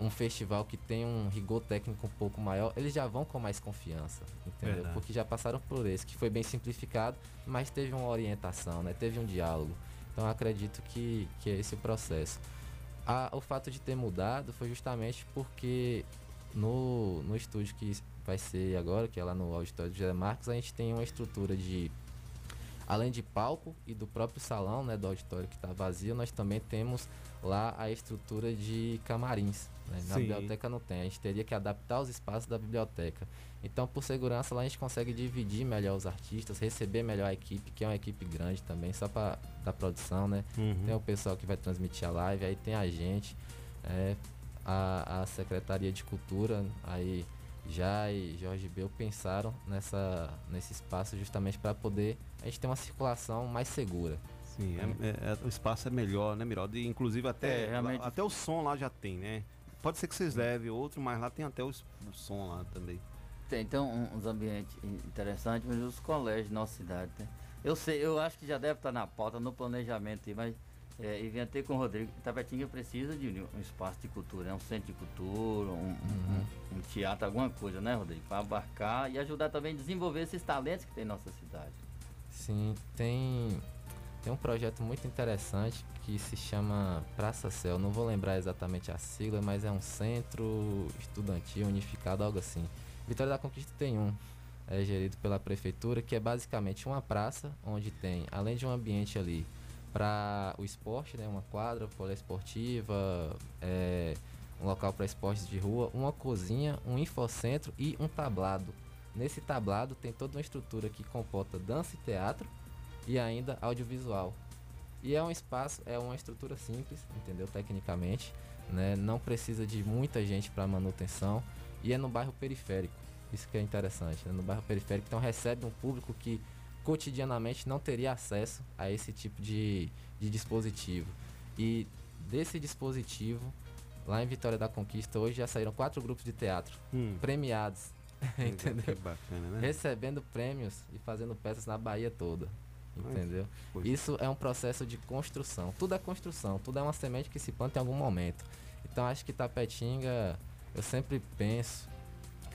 um festival que tem um rigor técnico um pouco maior, eles já vão com mais confiança, entendeu? Verdade. Porque já passaram por esse, que foi bem simplificado, mas teve uma orientação, né? Teve um diálogo. Então eu acredito que, que é esse o processo. A- o fato de ter mudado foi justamente porque no, no estúdio que vai ser agora, que é lá no auditório de José Marcos, a gente tem uma estrutura de além de palco e do próprio salão, né, do auditório que está vazio, nós também temos lá a estrutura de camarins. né? Na Sim. biblioteca não tem, a gente teria que adaptar os espaços da biblioteca. Então, por segurança, lá a gente consegue dividir melhor os artistas, receber melhor a equipe, que é uma equipe grande também, só para da produção, né? Uhum. Tem o pessoal que vai transmitir a live, aí tem a gente, é, a, a Secretaria de Cultura, aí já e Jorge Bel pensaram nessa, nesse espaço justamente para poder a gente ter uma circulação mais segura. Sim, é- é- é- o espaço é melhor, né, Miraldo? E, inclusive até, É, realmente- até o som lá já tem, né? Pode ser que vocês levem outro, mas lá tem até o, o som lá também. Tem então um- uns ambientes in- interessantes, mas os colégios da nossa cidade, né? Eu sei, eu acho que já deve estar na pauta, no planejamento, aí, mas é, e até com o Rodrigo, Tapetinga precisa de um espaço de cultura, é um centro de cultura, um, um- um teatro, alguma coisa, né, Rodrigo? Para abarcar e ajudar também a desenvolver esses talentos que tem em nossa cidade. Sim, tem, tem um projeto muito interessante que se chama Praça Céu. Não vou lembrar exatamente a sigla, mas é um centro estudantil unificado, algo assim. Vitória da Conquista tem um, é gerido pela prefeitura, que é basicamente uma praça onde tem, além de um ambiente ali para o esporte, né, uma quadra poliesportiva, é, um local para esportes de rua, uma cozinha, um infocentro e um tablado. Nesse tablado tem toda uma estrutura que comporta dança e teatro e ainda audiovisual. E é um espaço, é uma estrutura simples, entendeu? Tecnicamente, né? Não precisa de muita gente para manutenção e é no bairro periférico. Isso que é interessante, né? no bairro periférico, então recebe um público que cotidianamente não teria acesso a esse tipo de, de dispositivo. E desse dispositivo, lá em Vitória da Conquista, hoje já saíram quatro grupos de teatro Hum. premiados. entendeu? Bacana, né? Recebendo prêmios e fazendo peças na Bahia toda. Entendeu? Isso é um processo de construção. Tudo é construção, tudo é uma semente que se planta em algum momento. Então acho que Tapetinga, eu sempre penso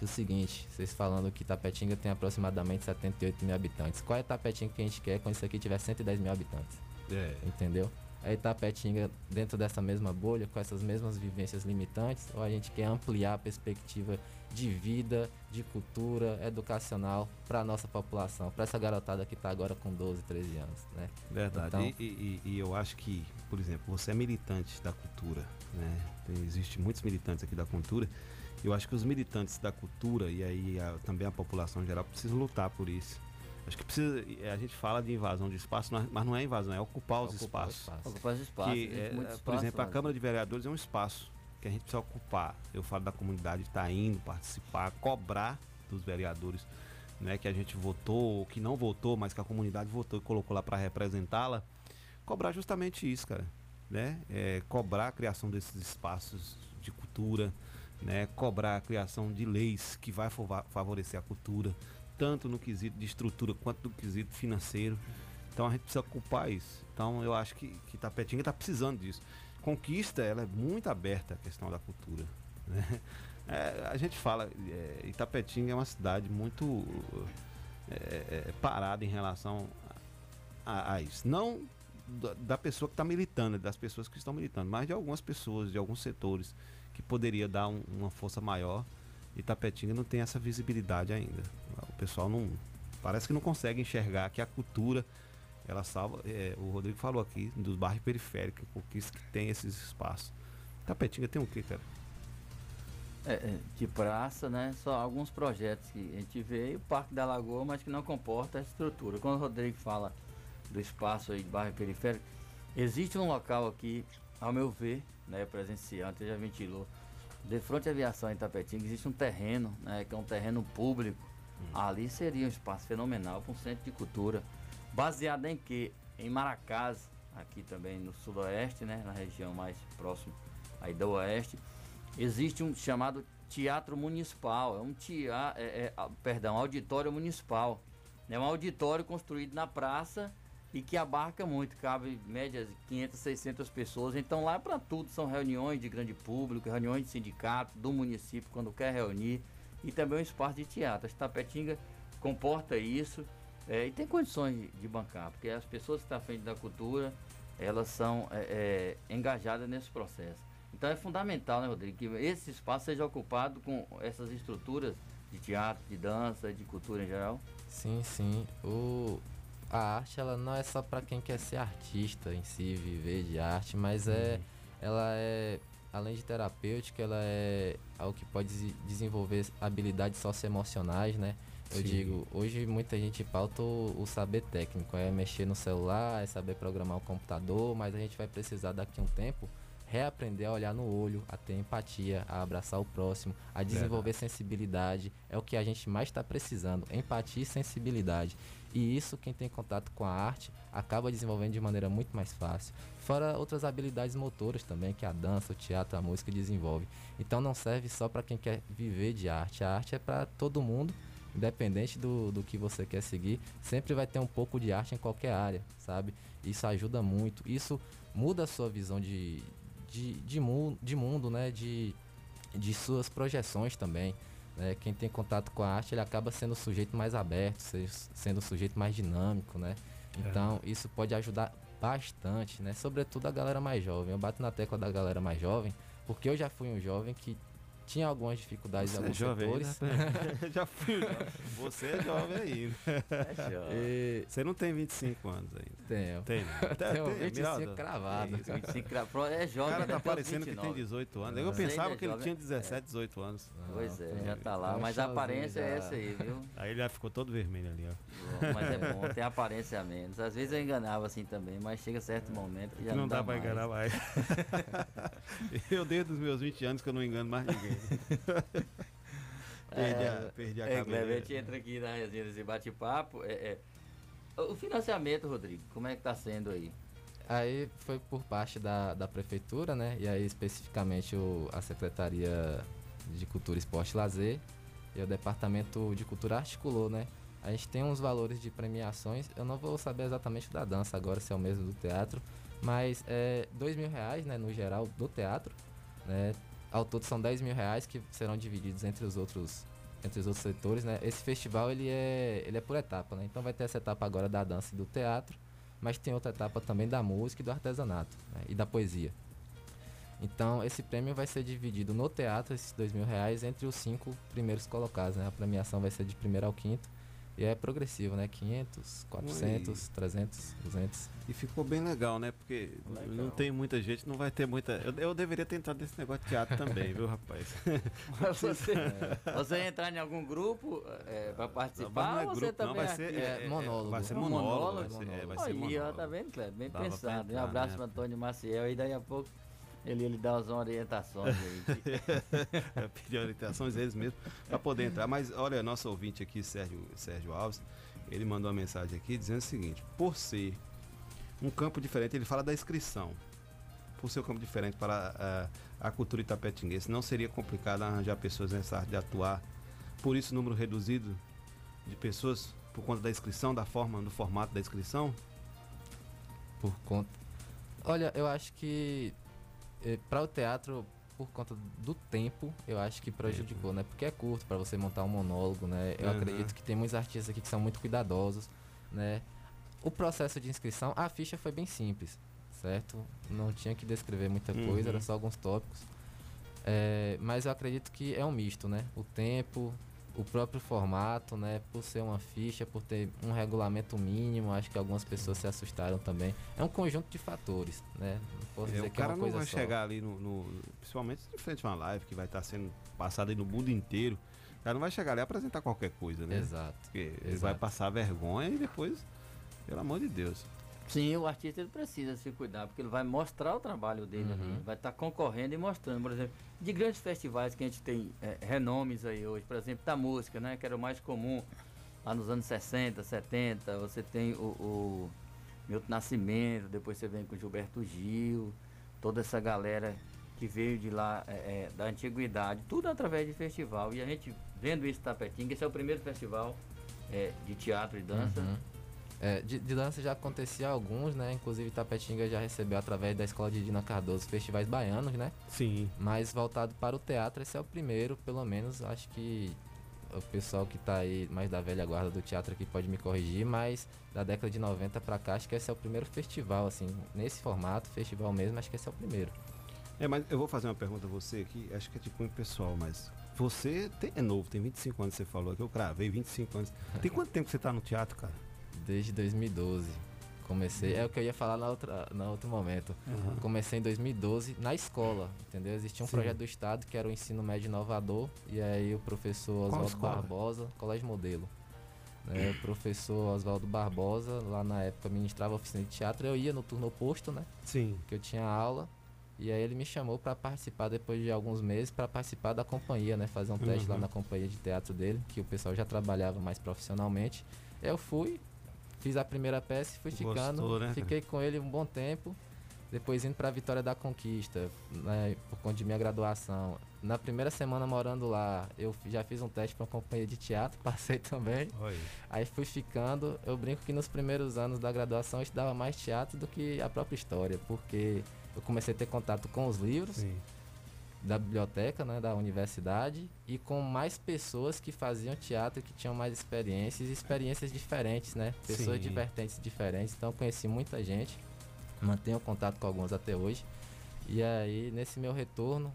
que é o seguinte, vocês falando que Tapetinga tem aproximadamente 78 mil habitantes. Qual é Tapetinga que a gente quer quando isso aqui tiver 110 mil habitantes? É. Entendeu? É Itapetinga dentro dessa mesma bolha, com essas mesmas vivências limitantes, ou a gente quer ampliar a perspectiva de vida, de cultura, educacional para a nossa população, para essa garotada que está agora com 12, 13 anos, né? Verdade. Então, E, e- e eu acho que, por exemplo, você é militante da cultura, né? Tem, existe muitos militantes aqui da cultura. Eu acho que os militantes da cultura e aí a- também a população em geral precisam lutar por isso. Acho que precisa. é, A gente fala de invasão de espaço, mas- mas não é invasão, é ocupar os Ocupar espaços. espaço. Ocupar os espaços, Que, é, muito por espaço exemplo, a lá. Câmara de Vereadores é um espaço que a gente precisa ocupar. Eu falo da comunidade estar indo, participar, cobrar dos vereadores né, que a gente votou, ou que não votou, mas que a comunidade votou e colocou lá para representá-la, cobrar justamente isso, cara, né? É, cobrar a criação desses espaços de cultura, né? Cobrar a criação de leis que vai favorecer a cultura, tanto no quesito de estrutura quanto no quesito financeiro. Então a gente precisa ocupar isso. Então eu acho que, que Tapetinga está precisando disso. Conquista, ela é muito aberta à questão da cultura. né? É, a gente fala, é, Itapetinga é uma cidade muito é, é, parada em relação a, a isso. Não da, da pessoa que está militando, das pessoas que estão militando, mas de algumas pessoas, de alguns setores que poderia dar um- uma força maior. Itapetinga não tem essa visibilidade ainda. O pessoal não parece que não consegue enxergar que a cultura ela salva. é, o Rodrigo falou aqui dos bairros periféricos, conquista que tem esses espaços. Tapetinga tem o que, cara? É, é, de praça, né? Só alguns projetos que a gente vê, e o Parque da Lagoa, mas que não comporta a estrutura. Quando o Rodrigo fala do espaço aí de bairro periférico, existe um local aqui, ao meu ver, né, presenciante, já ventilou, de frente à aviação em Tapetinga, existe um terreno, né, que é um terreno público. Ali seria um espaço fenomenal para um centro de cultura, baseado em que? Em Maracás, aqui também no sudoeste, né, na região mais próxima aí do oeste, existe um chamado Teatro Municipal, é um teatro, perdão, auditório municipal. É um auditório construído na praça e que abarca muito, cabe médias 500, 600 pessoas. Então lá é para tudo, são reuniões de grande público, reuniões de sindicato, do município quando quer reunir e também um espaço de teatro. A Tapetinga comporta isso é, e tem condições de, de bancar, porque as pessoas que estão à frente da cultura, elas são é, é, engajadas nesse processo. Então é fundamental, né, Rodrigo, que esse espaço seja ocupado com essas estruturas de teatro, de dança, de cultura em geral. Sim, sim. O, a arte ela não é só para quem quer ser artista em si, viver de arte, mas é ela é além de terapêutica, ela é algo que pode desenvolver habilidades socioemocionais, né? Eu Sim. digo, hoje muita gente pauta o, o saber técnico, é mexer no celular, é saber programar o computador, mas a gente vai precisar daqui a um tempo reaprender a olhar no olho, a ter empatia, a abraçar o próximo, a desenvolver sensibilidade. É o que a gente mais está precisando, empatia e sensibilidade. E isso, quem tem contato com a arte, acaba desenvolvendo de maneira muito mais fácil. Fora outras habilidades motoras também, que a dança, o teatro, a música desenvolve. Então não serve só para quem quer viver de arte. A arte é para todo mundo, independente do, do que você quer seguir. Sempre vai ter um pouco de arte em qualquer área, sabe? Isso ajuda muito. Isso muda a sua visão de, de, de, mu de mundo, né? De, de suas projeções também. Né? Quem tem contato com a arte, ele acaba sendo o sujeito mais aberto, se- sendo o sujeito mais dinâmico, né? Então, isso pode ajudar bastante, né? Sobretudo a galera mais jovem. Eu bato na tecla da galera mais jovem, porque eu já fui um jovem que tinha algumas dificuldades Você em é alguns jovem ainda, setores. <laughs> Já fui jovem. Você é jovem ainda. É jovem. Você não tem 25 anos ainda. Tenho. Tem, não. <laughs> Tenho Tem, 25 Miralda? cravado. É isso. 25 cra- pro- é O jovem, cara ainda tá tem parecendo que tem 29. 18 anos. Eu Você pensava que é ele tinha 17, 18 anos. Pois é, já tá É lá. Mas a aparência é essa aí, viu? Aí ele já ficou todo vermelho ali, ó. Bom, Mas é bom, <laughs> tem aparência a menos. Às vezes eu enganava assim também, mas chega certo momento que já Que não dá pra mais. enganar mais. eu desde os meus 20 anos que eu não engano mais ninguém. <laughs> perdi a, perdi a é, cabeça. Cleber, a gente entra aqui na resenha desse bate-papo. É, é. O financiamento, Rodrigo, como é que tá sendo aí? Aí foi por parte da, da prefeitura, né? E aí especificamente o, a Secretaria de Cultura, Esporte e Lazer e o Departamento de Cultura articulou, né? A gente tem uns valores de premiações, eu não vou saber exatamente o da dança agora, se é o mesmo do teatro, mas é dois mil reais, né, no geral, do teatro, né? Ao todo são 10 mil reais que serão divididos entre os outros entre os outros setores, né? Esse festival ele é ele é por etapa, né? Então vai ter essa etapa agora da dança e do teatro, mas tem outra etapa também da música e do artesanato né? e da poesia. Então esse prêmio vai ser dividido no teatro, esses dois mil reais, entre os cinco primeiros colocados. Né? A premiação vai ser de primeiro ao quinto e é progressivo, né? 500, 400, 300, 200. E ficou bem legal, né? Porque não tem muita gente, não vai ter muita. Eu, eu deveria ter entrado nesse negócio de teatro também, viu, rapaz? <laughs> Você, você entrar em algum grupo é, para participar não é ou você grupo, não, também vai ser- aqui? é- é- monólogo. Vai ser Um monólogo. Vai ser, é, vai ser Aí, ó, monólogo. tá vendo, Cleber? Bem Dava pensado. entrar, um abraço né? para Antônio Maciel e daí a pouco Ele, ele dá as orientações aí. <laughs> Pedir orientações eles mesmos para poder entrar. Mas olha, nosso ouvinte aqui, Sérgio, Sérgio Alves, ele mandou uma mensagem aqui dizendo o seguinte: por ser um campo diferente, ele fala da inscrição. Por ser um campo diferente para eh, a cultura itapetinguense, não seria complicado arranjar pessoas nessa arte de atuar. Por isso, o número reduzido de pessoas por conta da inscrição, da forma, do formato da inscrição? Por conta. Olha, eu acho que para o teatro, por conta do tempo, eu acho que prejudicou, né? Porque é curto para você montar um monólogo, né? Eu Uhum. acredito que tem muitos artistas aqui que são muito cuidadosos, né? O processo de inscrição, a ficha foi bem simples, certo? Não tinha que descrever muita coisa, Uhum. era só alguns tópicos. É, mas eu acredito que é um misto, né? O tempo, o próprio formato, né? Por ser uma ficha, por ter um regulamento mínimo, acho que algumas pessoas se assustaram também. É um conjunto de fatores, né? Não posso É, dizer o que é cara uma não coisa vai só. chegar ali no, no- Principalmente em frente a uma live que vai estar sendo passada aí no mundo inteiro. O cara não vai chegar ali e apresentar qualquer coisa, né? Exato. Porque ele Exato. vai passar vergonha e depois, pelo amor de Deus. Sim, o artista ele precisa se cuidar, porque ele vai mostrar o trabalho dele Uhum. ali, vai estar concorrendo e mostrando, por exemplo, de grandes festivais que a gente tem é, renomes aí hoje, por exemplo, da música, né, que era o mais comum lá nos anos 60, 70, você tem o, o Milton Nascimento, depois você vem com Gilberto Gil, toda essa galera que veio de lá, é, é, da antiguidade, tudo através de festival, e a gente vendo isso em Tapetinga, esse é o primeiro festival é, de teatro e dança, Uhum. É, de, de dança já acontecia alguns, né? Inclusive Tapetinga já recebeu através da escola de Dina Cardoso festivais baianos, né? Sim. Mas voltado para o teatro, esse é o primeiro, pelo menos. Acho que o pessoal que tá aí mais da velha guarda do teatro aqui pode me corrigir, mas da década de 90 para cá, acho que esse é o primeiro festival, assim, nesse formato, festival mesmo, acho que esse é o primeiro. É, mas eu vou fazer uma pergunta a você aqui, acho que é tipo um pessoal, mas você tem- é novo, tem 25 anos, você falou que eu cravei 25 anos. Tem quanto tempo que você tá no teatro, cara? Desde 2012. Comecei, é o que eu ia falar na outra, na outro momento. Uhum. Comecei em 2012 na escola, entendeu? Existia um Sim. projeto do Estado que era o ensino médio inovador, e aí o professor Oswaldo? Barbosa, Colégio Modelo. né? O professor Oswaldo Barbosa, lá na época, ministrava oficina de teatro, eu ia no turno oposto, né? Sim. Que eu tinha aula. E aí ele me chamou para participar depois de alguns meses para participar da companhia, né? Fazer um teste lá Uhum. na companhia de teatro dele, que o pessoal já trabalhava mais profissionalmente. Eu fui, fiz a primeira peça e fui Gostou, ficando. né? Fiquei com ele um bom tempo. Depois indo para Vitória da Conquista, né, por conta de minha graduação. Na primeira semana morando lá, eu já fiz um teste para uma companhia de teatro, <laughs> passei também. Olha. Aí fui ficando. Eu brinco que nos primeiros anos da graduação eu estudava mais teatro do que a própria história, porque eu comecei a ter contato com os livros Sim. Da biblioteca, né, da universidade e com mais pessoas que faziam teatro que tinham mais experiências, experiências diferentes, né? Pessoas Sim. de vertentes diferentes. Então eu conheci muita gente, mantenho contato com alguns até hoje. E aí nesse meu retorno,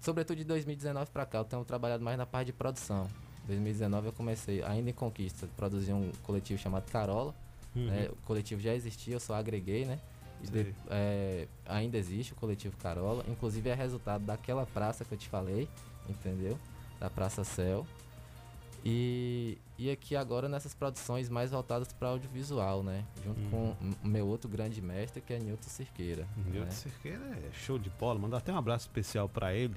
sobretudo de 2019 para cá, eu tenho trabalhado mais na parte de produção. 2019 eu comecei ainda em Conquista, produzir um coletivo chamado Carola. Uhum. né? O coletivo já existia, eu só agreguei, né? De- é, ainda existe o coletivo Carola, inclusive é resultado daquela praça que eu te falei, entendeu? Da Praça Céu. E, e aqui agora nessas produções mais voltadas para audiovisual, né? Junto Uhum. com o meu outro grande mestre, que é Nilton Cirqueira. Nilton né? Cerqueira é show de bola. Mandar até um abraço especial pra ele.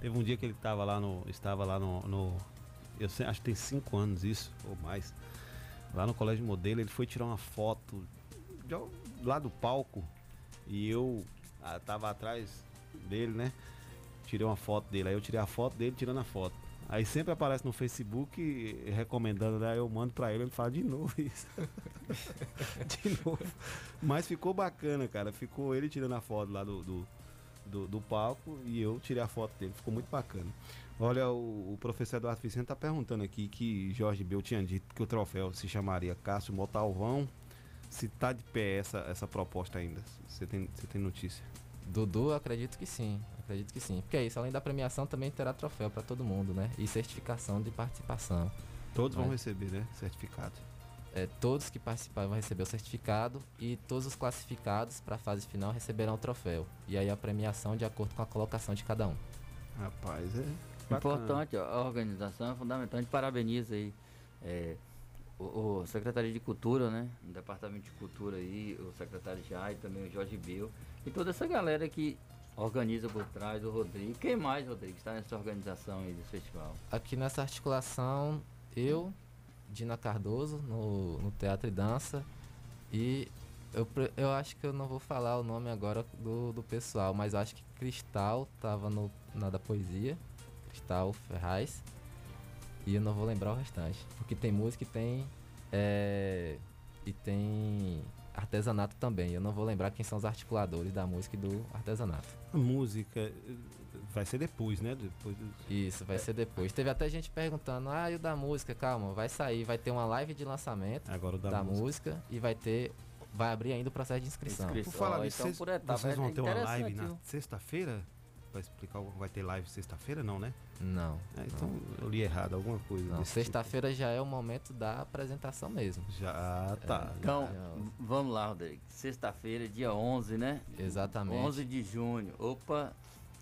Teve um dia que ele tava lá no. Estava lá no. no- eu sei- acho que tem cinco anos isso, ou mais. Lá no Colégio Modelo, ele foi tirar uma foto de lá do palco. E eu ah, tava atrás dele, né? Tirei uma foto dele. Aí eu tirei a foto dele tirando a foto. Aí sempre aparece no Facebook recomendando, né? Eu mando pra ele, ele fala de novo isso. <laughs> de novo. Mas ficou bacana, cara. Ficou ele tirando a foto lá do, do, do, do palco e eu tirei a foto dele. Ficou muito bacana. Olha, o, o professor Eduardo Vicente tá perguntando aqui que Jorge Bel tinha dito que o troféu se chamaria Cássio Motalvão. Se tá de pé essa, essa proposta ainda. Você tem, você tem notícia? Dudu, eu acredito que sim. Acredito que sim. Porque é isso, além da premiação, também terá troféu para todo mundo, né? E certificação de participação. Todos vão Né? receber, né? Certificado. É, todos que participarem vão receber o certificado e todos os classificados para a fase final receberão o troféu. E aí a premiação de acordo com a colocação de cada um. Rapaz, é. bacana. Importante, ó, a organização é fundamental. A gente parabeniza aí é, o, o Secretaria de Cultura, né? O Departamento de Cultura aí, o secretário Jair, também o Jorge Bill. E toda essa galera que organiza por trás o Rodrigo. Quem mais, Rodrigo, está nessa organização aí desse festival? Aqui nessa articulação, eu, Dina Cardoso, no, no Teatro e Dança. E eu, eu acho que eu não vou falar o nome agora do, do pessoal, mas acho que Cristal tava no, na da poesia. Cristal Ferraz. E eu não vou lembrar o restante. Porque tem música e tem. é, e tem artesanato também. Eu não vou lembrar quem são os articuladores da música e do artesanato. A música eh, vai ser depois, né? Depois do- Isso, vai ser depois. Teve até gente perguntando, ah, e o da música? Calma, vai sair, vai ter uma live de lançamento Agora o da da, música. música. e vai ter. Vai abrir ainda o processo de inscrição. Por falar nisso, vocês, vocês vão ter uma live na sexta-feira? Vai explicar o- vai ter live sexta-feira, não, né? Não. É, então eu li errado alguma coisa. Não, desse sexta-feira já é o momento da apresentação mesmo. Já tá. Então, v- vamos lá, Rodrigo. Sexta-feira, dia 11, né? Exatamente. 11 de junho. Opa,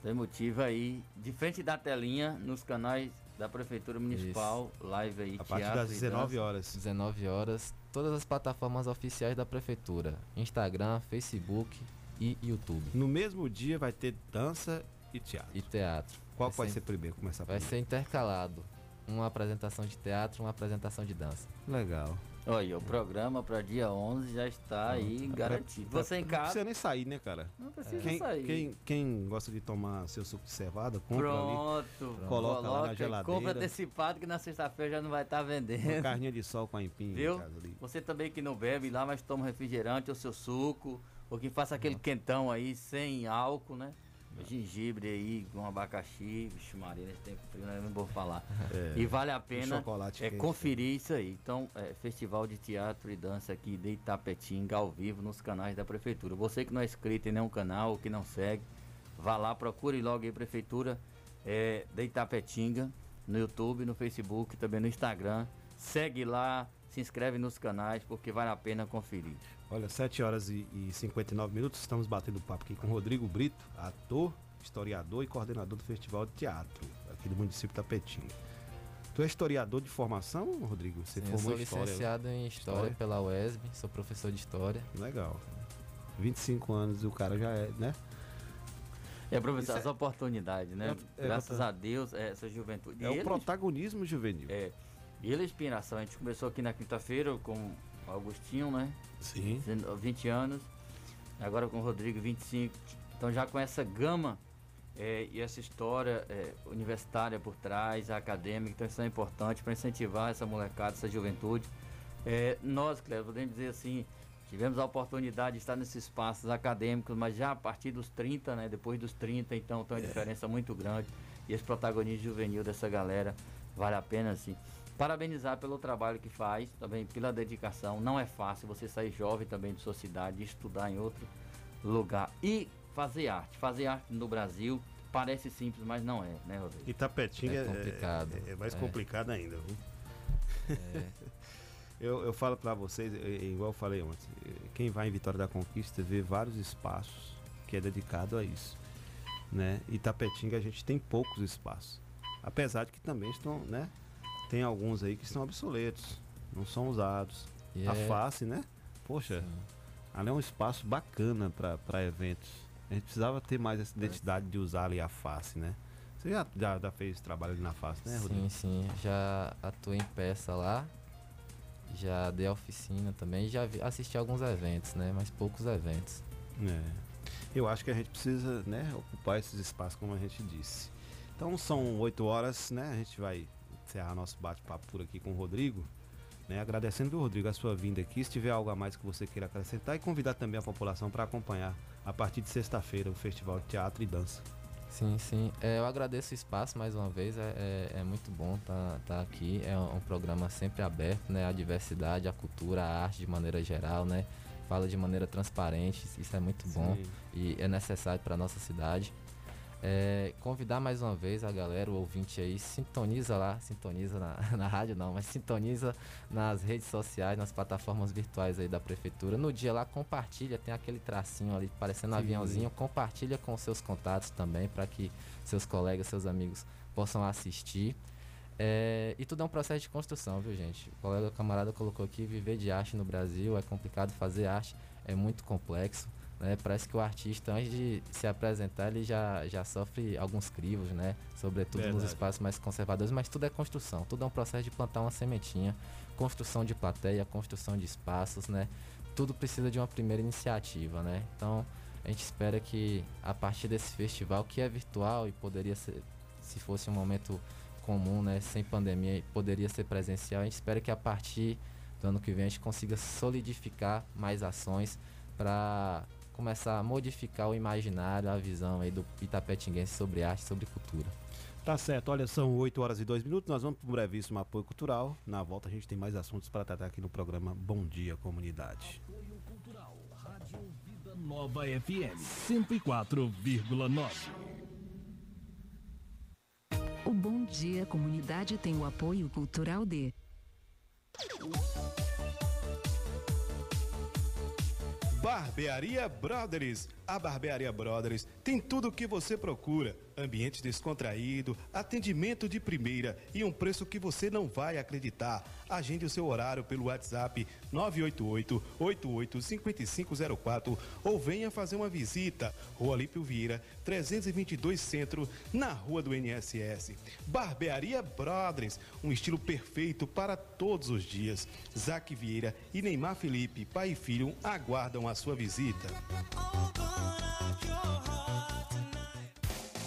tem motivo aí. De frente da telinha, nos canais da Prefeitura Municipal, live aí. A partir teatro das e 19 dança. horas. 19 horas. Todas as plataformas oficiais da prefeitura: Instagram, Facebook e YouTube. No mesmo dia vai ter dança e teatro. E teatro. Qual vai ser primeiro? Começar Vai primeiro. ser intercalado. Uma apresentação de teatro, uma apresentação de dança. Legal. Olha, o programa para dia 11 já está aí garantido. Pra- Você em Não casa. precisa nem sair, né, cara? Não precisa quem, sair. Quem, quem gosta de tomar seu suco de cevada, compra Pronto. ali. Coloca, lá na geladeira. Compra antecipado que na sexta-feira já não vai estar vendendo. Uma carninha de sol com a empinha Viu? em casa ali. Você também que não bebe lá, mas toma refrigerante ou seu suco, ou que faça aquele quentão aí sem álcool, né? Gengibre aí com abacaxi, vixe Maria, nesse tempo frio, né? não vou falar. É. E vale a pena é, conferir isso aí. Então, é, Festival de Teatro e Dança aqui de Itapetinga, ao vivo, nos canais da Prefeitura. Você que não é inscrito em nenhum canal, que não segue, vá lá, procure logo aí Prefeitura é, de Itapetinga, no YouTube, no Facebook, também no Instagram. Segue lá, se inscreve nos canais, porque vale a pena conferir. Olha, 7 horas e, e 59 minutos, estamos batendo papo aqui com Rodrigo Brito, ator, historiador e coordenador do Festival de Teatro, aqui do município de Tapetinga. Tu é historiador de formação, Rodrigo? Você Sim, eu formou sou em história? licenciado em História, História? pela UESB, sou professor de História. Legal. 25 anos e o cara já é, né? É aproveitar as oportunidades, né? é- é Graças a Deus, é, essa juventude. É E o eles- protagonismo juvenil. É. É inspiração. A gente começou aqui na quinta-feira com o Augustinho, né? Sim. 20 anos. Agora com o Rodrigo, 25. Então já com essa gama é, e essa história é, universitária por trás, acadêmica, então isso é importante para incentivar essa molecada, essa juventude. É, nós, Cléber, podemos dizer assim, tivemos a oportunidade de estar nesses espaços acadêmicos, mas já a partir dos 30, né? Depois dos 30, então tem uma diferença muito grande. E esse protagonismo juvenil dessa galera vale a pena, assim. Parabenizar pelo trabalho que faz, também pela dedicação. Não é fácil você sair jovem também de sua cidade, estudar em outro lugar e fazer arte. Fazer arte no Brasil parece simples, mas não é, né, Rodrigo? Itapetinga É complicado. É, é mais É. complicado ainda, viu? <laughs> eu, eu falo pra vocês, é, é igual eu falei ontem, é, quem vai em Vitória da Conquista vê vários espaços que é dedicado a isso. Né? Itapetinga a gente tem poucos espaços. Apesar de que também estão, né? Tem alguns aí que estão obsoletos, não são usados. E a é- face, né? Poxa, ali é um espaço bacana para eventos. A gente precisava ter mais essa identidade de usar ali a face, né? Você já, já, já fez trabalho ali na face, né, Rodrigo? Sim, sim. Já atuei em peça lá. Já dei oficina também. Já vi- assisti alguns eventos, né? Mas poucos eventos. É. Eu acho que a gente precisa, né, ocupar esses espaços, como a gente disse. Então são 8 horas, né? A gente vai encerrar nosso bate-papo por aqui com o Rodrigo. Né, agradecendo, Rodrigo, a sua vinda aqui. Se tiver algo a mais que você queira acrescentar e convidar também a população para acompanhar a partir de sexta-feira o Festival de Teatro e Dança. Sim, sim. É, eu agradeço o espaço mais uma vez. É, é, é muito bom estar aqui. É um, um programa sempre aberto, né? A diversidade, a cultura, a arte de maneira geral, né? Fala de maneira transparente. Isso é muito bom Sim. e é necessário para nossa cidade. É, convidar mais uma vez a galera, o ouvinte aí, sintoniza lá, sintoniza na, <laughs> na rádio não, mas sintoniza nas redes sociais, nas plataformas virtuais aí da prefeitura. No dia lá, compartilha, tem aquele tracinho ali parecendo um aviãozinho, compartilha com seus contatos também, para que seus colegas, seus amigos possam assistir. É, e tudo é um processo de construção, viu, gente? O colega camarada colocou aqui: viver de arte no Brasil é complicado, fazer arte é muito complexo. Né? Parece que o artista, antes de se apresentar, ele já, já sofre alguns crivos, né? Sobretudo nos Verdade. espaços mais conservadores, mas tudo é construção, tudo é um processo de plantar uma sementinha, construção de plateia, construção de espaços, né? Tudo precisa de uma primeira iniciativa, né? Então, a gente espera que a partir desse festival, que é virtual e poderia ser, se fosse um momento comum, né, sem pandemia, poderia ser presencial, a gente espera que a partir do ano que vem a gente consiga solidificar mais ações para começar a modificar o imaginário, a visão aí do itapetinguense sobre arte, sobre cultura. Tá certo, olha, são 8 horas e 2 minutos. Nós vamos para um brevíssimo apoio cultural. Na volta a gente tem mais assuntos para tratar aqui no programa Bom Dia Comunidade. Nova FM 104,9. O Bom Dia Comunidade tem o apoio cultural de Barbearia Brothers. A Barbearia Brothers tem tudo o que você procura: ambiente descontraído, atendimento de primeira e um preço que você não vai acreditar. Agende o seu horário pelo WhatsApp 988 885504 ou venha fazer uma visita. Rua Lípio Vieira, 322 Centro, na Rua do NSS. Barbearia Brothers, um estilo perfeito para todos os dias. Zac Vieira e Neymar Felipe, pai e filho, aguardam a sua visita.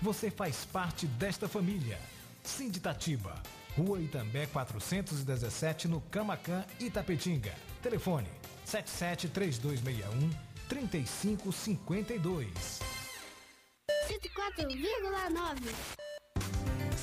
você faz parte desta família. Sinditatiba, Rua Itambé 417, no Camacan, Itapetinga. Telefone 773261 3552. 104,9.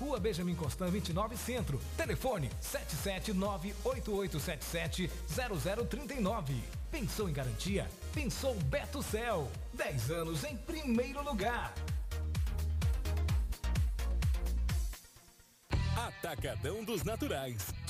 Rua Benjamin Constant 29 Centro. Telefone 77988770039. Pensou em garantia? Pensou Beto Cel. 10 anos em primeiro lugar. Atacadão dos Naturais.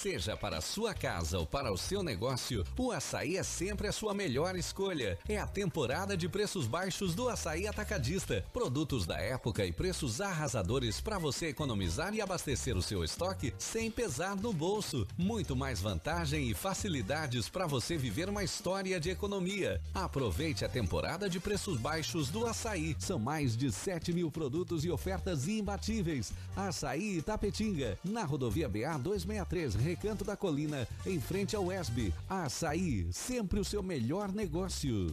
Seja para a sua casa ou para o seu negócio, o açaí é sempre a sua melhor escolha. É a temporada de preços baixos do açaí atacadista. Produtos da época e preços arrasadores para você economizar e abastecer o seu estoque sem pesar no bolso. Muito mais vantagem e facilidades para você viver uma história de economia. Aproveite a temporada de preços baixos do açaí. São mais de 7 mil produtos e ofertas imbatíveis. Açaí Itapetinga, na rodovia BA 263, Recanto da Colina, em frente ao ESB. Açaí, sempre o seu melhor negócio.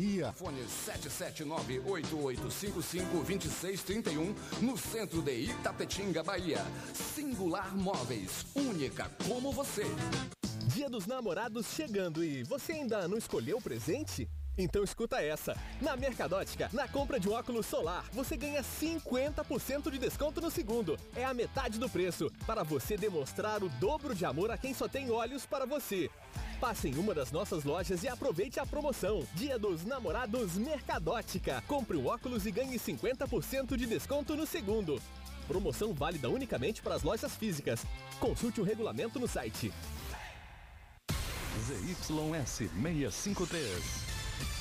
Fone 779-8855-2631 no centro de Itapetinga, Bahia. Singular Móveis, única como você. Dia dos namorados chegando e você ainda não escolheu o presente? Então escuta essa. Na Mercadótica, na compra de um óculos solar, você ganha 50% de desconto no segundo. É a metade do preço, para você demonstrar o dobro de amor a quem só tem olhos para você. Passe em uma das nossas lojas e aproveite a promoção. Dia dos Namorados Mercadótica. Compre um óculos e ganhe 50% de desconto no segundo. Promoção válida unicamente para as lojas físicas. Consulte o regulamento no site. ZYS 653.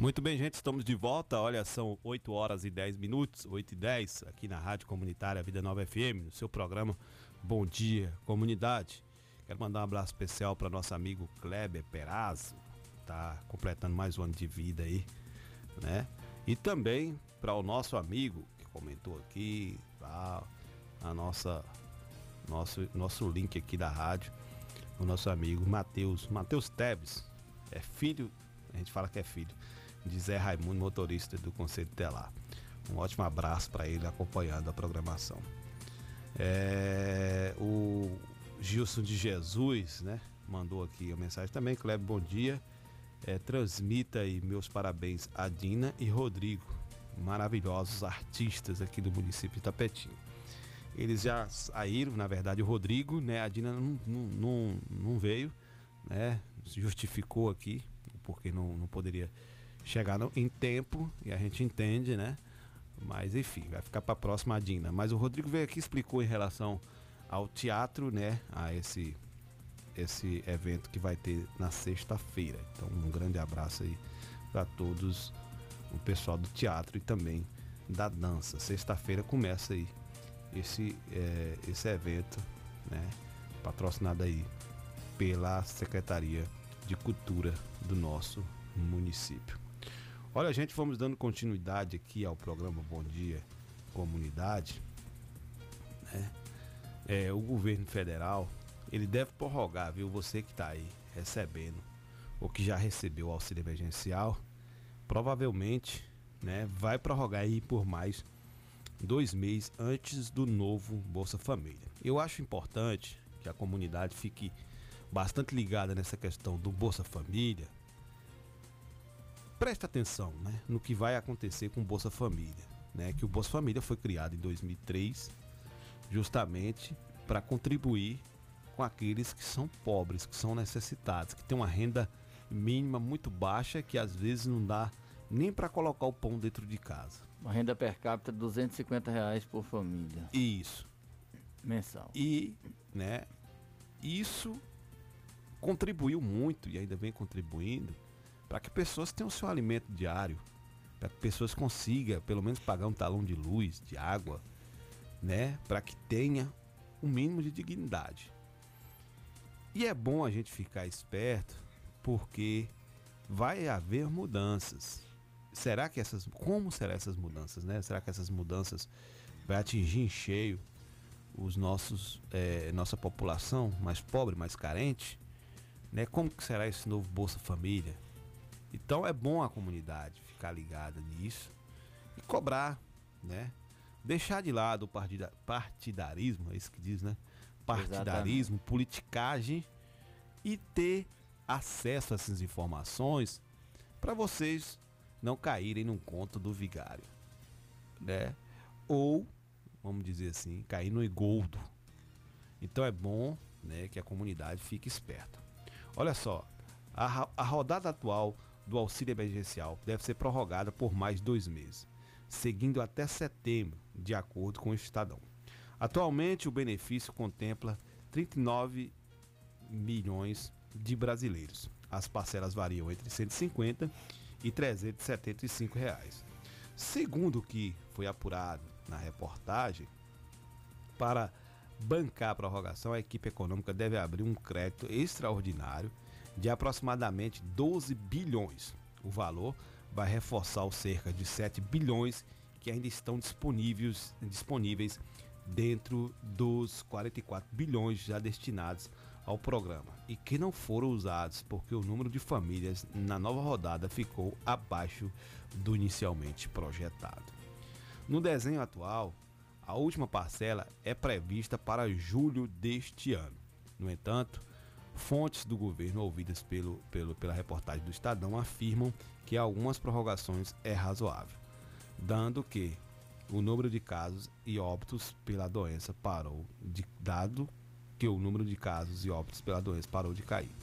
Muito bem, gente, estamos de volta. Olha, são 8 horas e 10 minutos, 8 e 10, aqui na Rádio Comunitária Vida Nova FM, no seu programa Bom Dia Comunidade. Quero mandar um abraço especial para nosso amigo Kleber Perazzo, tá completando mais um ano de vida aí, né? E também para o nosso amigo que comentou aqui, tá? a nossa nosso nosso link aqui da rádio, o nosso amigo Matheus, Matheus Teves, é filho, a gente fala que é filho de Zé Raimundo, motorista do Conselho Telar. Um ótimo abraço para ele acompanhando a programação. É, o Gilson de Jesus, né? Mandou aqui a mensagem também. Kleber, bom dia. É, transmita aí meus parabéns a Dina e Rodrigo, maravilhosos artistas aqui do município de Itapetinga. Eles já saíram, na verdade, o Rodrigo, né? A Dina não, não, não, não veio, né? Justificou aqui, porque não, não poderia chegar no- em tempo, e a gente entende, né? Mas enfim, vai ficar para a próxima Dina. Mas o Rodrigo veio aqui explicou em relação ao teatro, né? A esse esse evento que vai ter na sexta-feira. Então, um grande abraço aí para todos o pessoal do teatro e também da dança. Sexta-feira começa aí esse, é, esse evento, né? Patrocinado aí pela Secretaria de Cultura do nosso município. Olha, gente, vamos dando continuidade aqui ao programa Bom Dia Comunidade. Né? É, o governo federal ele deve prorrogar, viu? Você que está aí recebendo ou que já recebeu o auxílio emergencial, provavelmente, né, vai prorrogar aí por mais dois meses antes do novo Bolsa Família. Eu acho importante que a comunidade fique bastante ligada nessa questão do Bolsa Família. Presta atenção, né, no que vai acontecer com o Bolsa Família, né? Que o Bolsa Família foi criado em 2003 justamente para contribuir com aqueles que são pobres, que são necessitados, que têm uma renda mínima muito baixa que às vezes não dá nem para colocar o pão dentro de casa. Uma renda per capita de 250 reais por família. Isso. Mensal. E, né, isso contribuiu muito e ainda vem contribuindo para que pessoas tenham seu alimento diário, para que pessoas consigam pelo menos pagar um talão de luz, de água, né, para que tenha um mínimo de dignidade. E é bom a gente ficar esperto porque vai haver mudanças. Será que essas, como serão essas mudanças, né? Será que essas mudanças vai atingir em cheio os nossos, é, nossa população mais pobre, mais carente, né? Como que será esse novo Bolsa Família? Então é bom a comunidade ficar ligada nisso e cobrar, né? Deixar de lado o partida, partidarismo, é isso que diz, né? Partidarismo, Exatamente. politicagem e ter acesso a essas informações para vocês não caírem num conto do vigário, né? Ou, vamos dizer assim, cair no engoldo. Então é bom, né, que a comunidade fique esperta. Olha só, a, a rodada atual do auxílio emergencial deve ser prorrogada por mais dois meses, seguindo até setembro, de acordo com o Estadão. Atualmente, o benefício contempla 39 milhões de brasileiros. As parcelas variam entre 150 e 375 reais. Segundo o que foi apurado na reportagem, para bancar a prorrogação, a equipe econômica deve abrir um crédito extraordinário de aproximadamente 12 bilhões. O valor vai reforçar os cerca de 7 bilhões que ainda estão disponíveis, disponíveis dentro dos 44 bilhões já destinados ao programa e que não foram usados porque o número de famílias na nova rodada ficou abaixo do inicialmente projetado. No desenho atual, a última parcela é prevista para julho deste ano. No entanto, fontes do governo ouvidas pelo, pelo, pela reportagem do Estadão afirmam que algumas prorrogações é razoável, dando que o número de casos e óbitos pela doença parou de dado que o número de casos e óbitos pela doença parou de cair.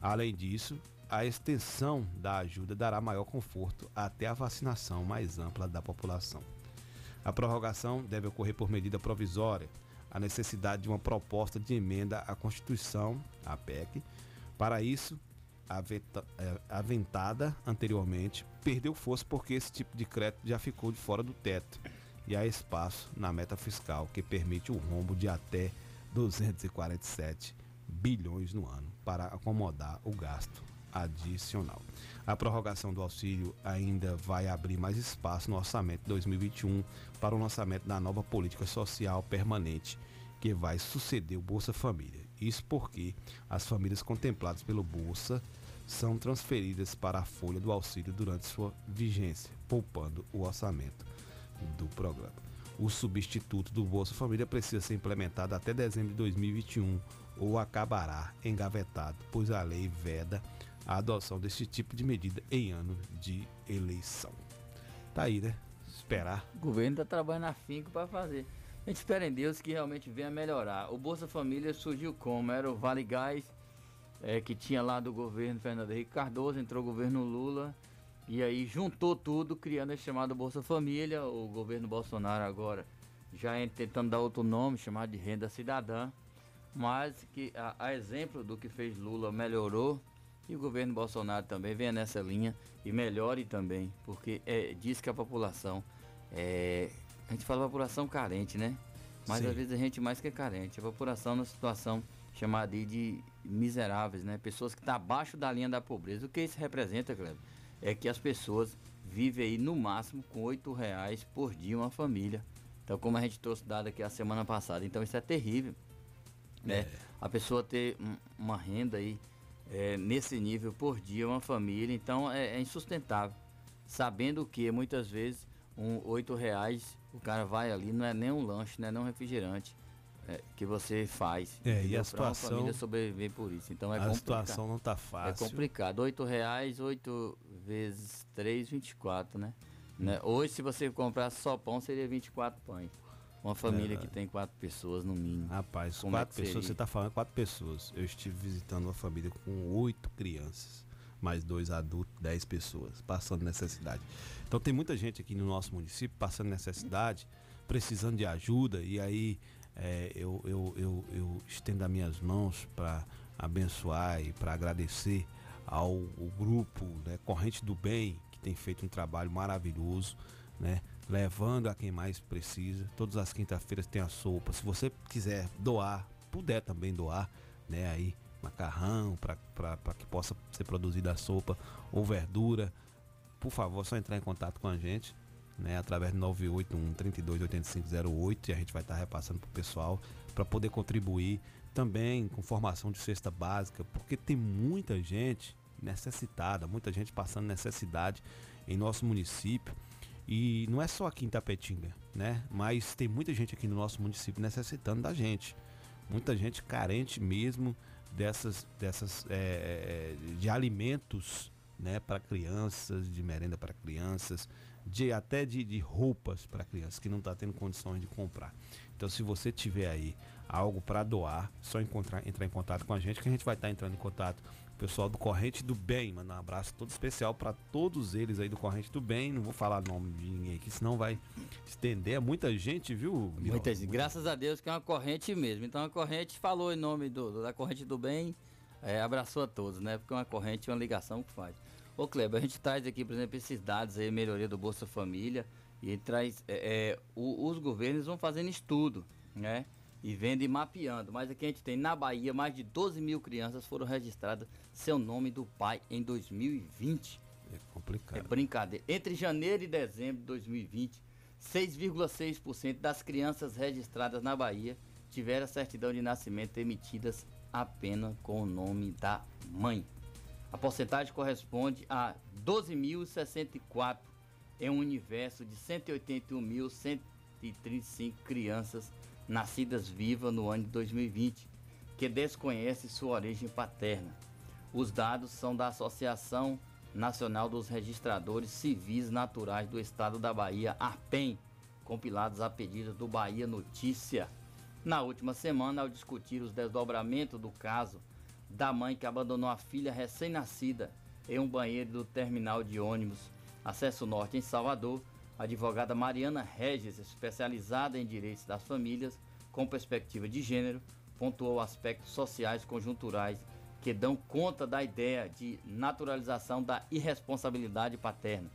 Além disso, a extensão da ajuda dará maior conforto até a vacinação mais ampla da população. A prorrogação deve ocorrer por medida provisória, a necessidade de uma proposta de emenda à Constituição, a PEC. Para isso, é, aventada anteriormente, perdeu força porque esse tipo de crédito já ficou de fora do teto e há espaço na meta fiscal que permite o rombo de até 247 bilhões no ano para acomodar o gasto adicional. A prorrogação do auxílio ainda vai abrir mais espaço no orçamento 2021 para o lançamento da nova política social permanente que vai suceder o Bolsa Família. Isso porque as famílias contempladas pelo Bolsa são transferidas para a folha do auxílio durante sua vigência, poupando o orçamento do programa o substituto do Bolsa Família precisa ser implementado até dezembro de 2021 ou acabará engavetado, pois a lei veda a adoção desse tipo de medida em ano de eleição. Tá aí, né? Esperar. O governo está trabalhando afinco para fazer. A gente espera em Deus que realmente venha melhorar. O Bolsa Família surgiu como? Era o Vale Gás, é, que tinha lá do governo Fernando Henrique Cardoso, entrou o governo Lula E aí juntou tudo, criando a chamada Bolsa Família. O governo Bolsonaro agora já é tentando dar outro nome, chamado de renda cidadã. Mas que a, a exemplo do que fez Lula melhorou e o governo Bolsonaro também venha nessa linha e melhore também, porque é, diz que a população é, a gente fala população carente, né? Mas Sim. às vezes a gente mais que é carente. A população numa situação chamada aí de miseráveis, né? Pessoas que estão abaixo da linha da pobreza. O que isso representa, Cleber? É que as pessoas vivem aí no máximo com oito reais por dia uma família. Então, como a gente trouxe dado aqui a semana passada. Então, isso é terrível. Né? A pessoa ter um- uma renda aí é, nesse nível por dia, uma família, então é, é insustentável. Sabendo que muitas vezes um oito reais o cara vai ali, não é nem um lanche, não é nem um refrigerante é, que você faz. É, e a Pra uma situação- família sobreviver por isso. Então é a complicado. situação não tá fácil. É complicado. Oito reais, oito vezes três, 24, né? né? Hoje, se você comprar só pão, seria 24 pães. Uma família É. que tem quatro pessoas no mínimo. Rapaz, Como é quatro que pessoas, seria? você tá falando quatro pessoas. Eu estive visitando uma família com oito crianças, mais dois adultos, dez pessoas, passando necessidade. Então tem muita gente aqui no nosso município passando necessidade, precisando de ajuda, e aí é, eu, eu, eu, eu estendo as minhas mãos para abençoar e para agradecer ao, ao grupo né, Corrente do Bem, que tem feito um trabalho maravilhoso, né? Levando a quem mais precisa. Todas as quinta-feiras tem a sopa. Se você quiser doar, puder também doar, né? Aí, macarrão, para que possa ser produzida a sopa, ou verdura, por favor, só entrar em contato com a gente, né? Através do 981 328508 e a gente vai estar repassando pro pessoal para poder contribuir também com formação de cesta básica, porque tem muita gente necessitada, muita gente passando necessidade em nosso município. E não é só aqui em Tapetinga, né? Mas tem muita gente aqui no nosso município necessitando da gente. Muita gente carente mesmo dessas, dessas é, de alimentos, né? Para crianças, de merenda para crianças, de até de, de roupas para crianças que não está tendo condições de comprar. Então, se você tiver aí algo para doar, só encontrar, entrar em contato com a gente, que a gente vai estar entrando em contato pessoal do Corrente do Bem, manda um abraço todo especial para todos eles aí do Corrente do Bem. Não vou falar nome de ninguém aqui, senão vai estender. É muita gente, viu? Miró? Muitas, graças a Deus que é uma corrente mesmo. Então a corrente falou em nome do, da corrente do bem, é, abraçou a todos, né? Porque uma corrente é uma ligação que faz. Ô Kleber, a gente traz aqui, por exemplo, esses dados aí, melhoria do Bolsa Família, e traz. é, é, o- os governos vão fazendo estudo, né? E vendo e mapeando. Mas aqui a gente tem na Bahia mais de 12 mil crianças foram registradas seu nome do pai em 2020. É complicado. É brincadeira. Entre janeiro e dezembro de 2020, 6,6% das crianças registradas na Bahia tiveram a certidão de nascimento emitidas apenas com o nome da mãe. A porcentagem corresponde a 12.064 em um universo de 181.135 crianças nascidas vivas no ano de 2020, que desconhece sua origem paterna. Os dados são da Associação Nacional dos Registradores Civis Naturais do Estado da Bahia, ARPEM, compilados a pedido do Bahia Notícia. Na última semana, ao discutir os desdobramentos do caso da mãe que abandonou a filha recém-nascida em um banheiro do terminal de ônibus Acesso Norte em Salvador, a advogada Mariana Regis, especializada em direitos das famílias com perspectiva de gênero, pontuou aspectos sociais conjunturais que dão conta da ideia de naturalização da irresponsabilidade paterna,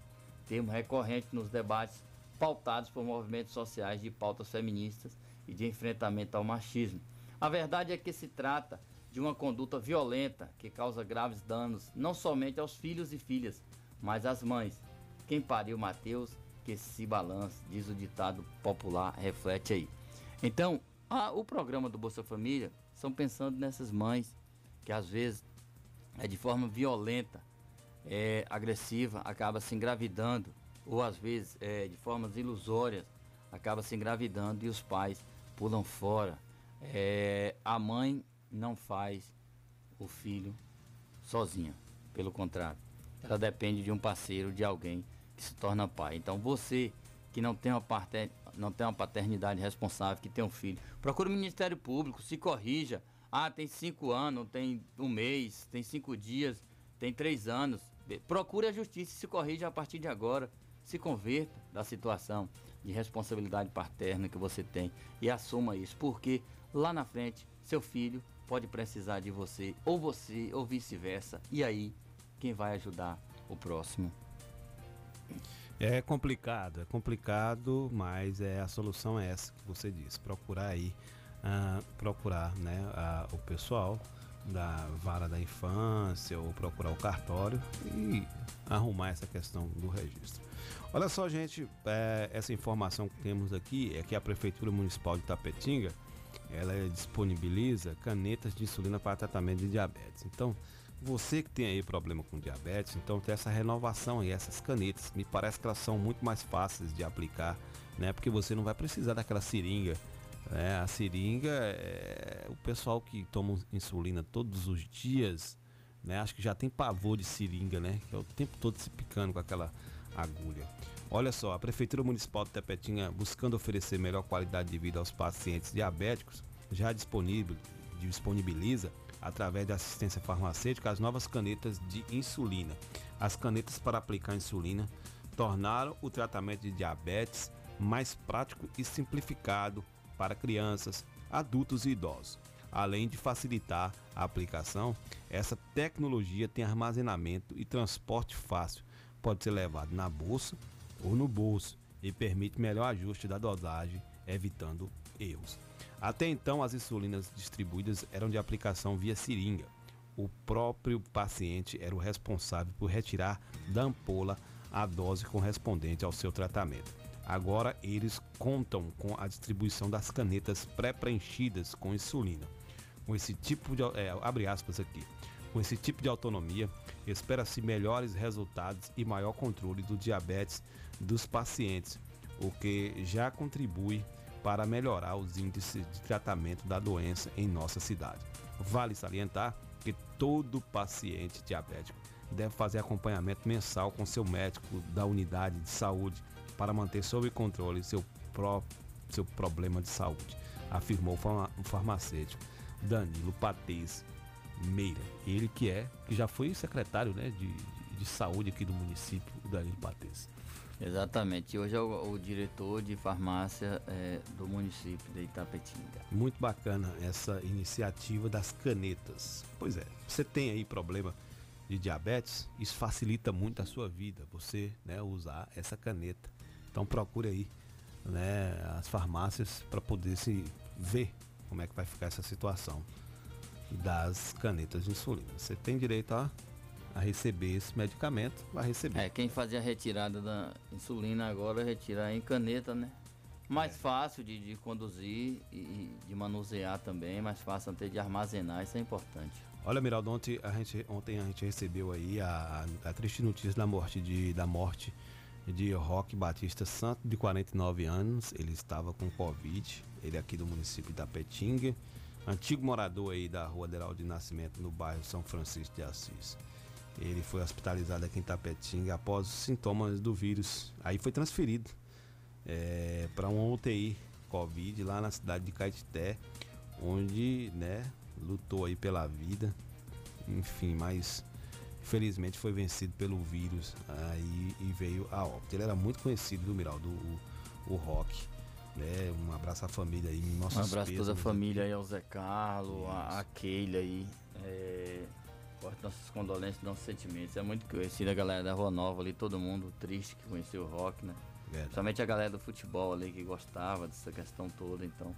termo recorrente nos debates pautados por movimentos sociais de pautas feministas e de enfrentamento ao machismo. A verdade é que se trata de uma conduta violenta que causa graves danos não somente aos filhos e filhas, mas às mães. Quem pariu Mateus, que se balance, diz o ditado popular, reflete aí. Então, a- o programa do Bolsa Família são pensando nessas mães que às vezes é de forma violenta, é, agressiva, acaba se engravidando, ou às vezes é, de formas ilusórias, acaba se engravidando e os pais pulam fora. É, a mãe não faz o filho sozinha, pelo contrário, ela depende de um parceiro, de alguém se torna pai. Então você que não tem uma, parte, não tem uma paternidade responsável, que tem um filho, procure o Ministério Público, se corrija. Ah, tem cinco anos, tem um mês, tem cinco dias, tem três anos. Procure a justiça e se corrija a partir de agora. Se converta da situação de responsabilidade paterna que você tem e assuma isso, porque lá na frente seu filho pode precisar de você, ou você, ou vice-versa. E aí, quem vai ajudar o próximo? É complicado, é complicado, mas é a solução é essa que você disse, procurar aí, ah, procurar né, o pessoal da vara da infância ou procurar o cartório e arrumar essa questão do registro. Olha só, gente, é, essa informação que temos aqui é que a Prefeitura Municipal de Tapetinga ela disponibiliza canetas de insulina para tratamento de diabetes. Então, você que tem aí problema com diabetes, então tem essa renovação aí, essas canetas. Me parece que elas são muito mais fáceis de aplicar, né? Porque você não vai precisar daquela seringa. Né? A seringa, é... o pessoal que toma insulina todos os dias, né? Acho que já tem pavor de seringa, né? Que é o tempo todo se picando com aquela agulha. Olha só, a Prefeitura Municipal de Tepetinha, buscando oferecer melhor qualidade de vida aos pacientes diabéticos, já disponível, disponibiliza, através da assistência farmacêutica, as novas canetas de insulina. As canetas para aplicar insulina tornaram o tratamento de diabetes mais prático e simplificado para crianças, adultos e idosos. Além de facilitar a aplicação, essa tecnologia tem armazenamento e transporte fácil. Pode ser levado na bolsa ou no bolso e permite melhor ajuste da dosagem, evitando erros. Até então, as insulinas distribuídas eram de aplicação via seringa. O próprio paciente era o responsável por retirar da ampola a dose correspondente ao seu tratamento. Agora eles contam com a distribuição das canetas pré-preenchidas com insulina. Com esse tipo de é, abre aspas aqui. Com esse tipo de autonomia, espera-se melhores resultados e maior controle do diabetes dos pacientes, o que já contribui para melhorar os índices de tratamento da doença em nossa cidade. Vale salientar que todo paciente diabético deve fazer acompanhamento mensal com seu médico da unidade de saúde para manter sob controle seu próprio seu problema de saúde, afirmou o farmacêutico Danilo Patês Meira. Ele que é, que já foi secretário né, de, de, de saúde aqui do município, Danilo Patês. Exatamente. Hoje é o, o diretor de farmácia é, do município de Itapetinga. Muito bacana essa iniciativa das canetas. Pois é, você tem aí problema de diabetes, isso facilita muito a sua vida, você né, usar essa caneta. Então procure aí né, as farmácias para poder se ver como é que vai ficar essa situação das canetas de insulina. Você tem direito a, a receber esse medicamento, vai receber. É, quem fazia a retirada da insulina agora retira em caneta, né? Mais fácil de, de conduzir e de manusear também, mais fácil até de armazenar, isso é importante. Olha, Miraldo, ontem a gente, ontem a gente recebeu aí a, a, a triste notícia da morte de, da morte de Roque Batista Santo, de 49 anos. Ele estava com Covid, ele é aqui do município da Petinga, antigo morador aí da Rua Deral de Nascimento, no bairro São Francisco de Assis. Ele foi hospitalizado aqui em Tapetinga após os sintomas do vírus. Aí foi transferido é, para uma UTI Covid lá na cidade de Caetité, onde né, lutou aí pela vida. Enfim, mas infelizmente foi vencido pelo vírus aí e veio a óbito. Ele era muito conhecido do Miraldo, o, o Rock. Né? Um abraço à família aí, nossos Um abraço a toda a família aí, ao Zé Carlos, a, a Keila aí. É, nossas condolências, nossos sentimentos. É muito conhecido a galera da Rua Nova ali, todo mundo triste que conheceu o rock, né? Principalmente a galera do futebol ali que gostava dessa questão toda, então.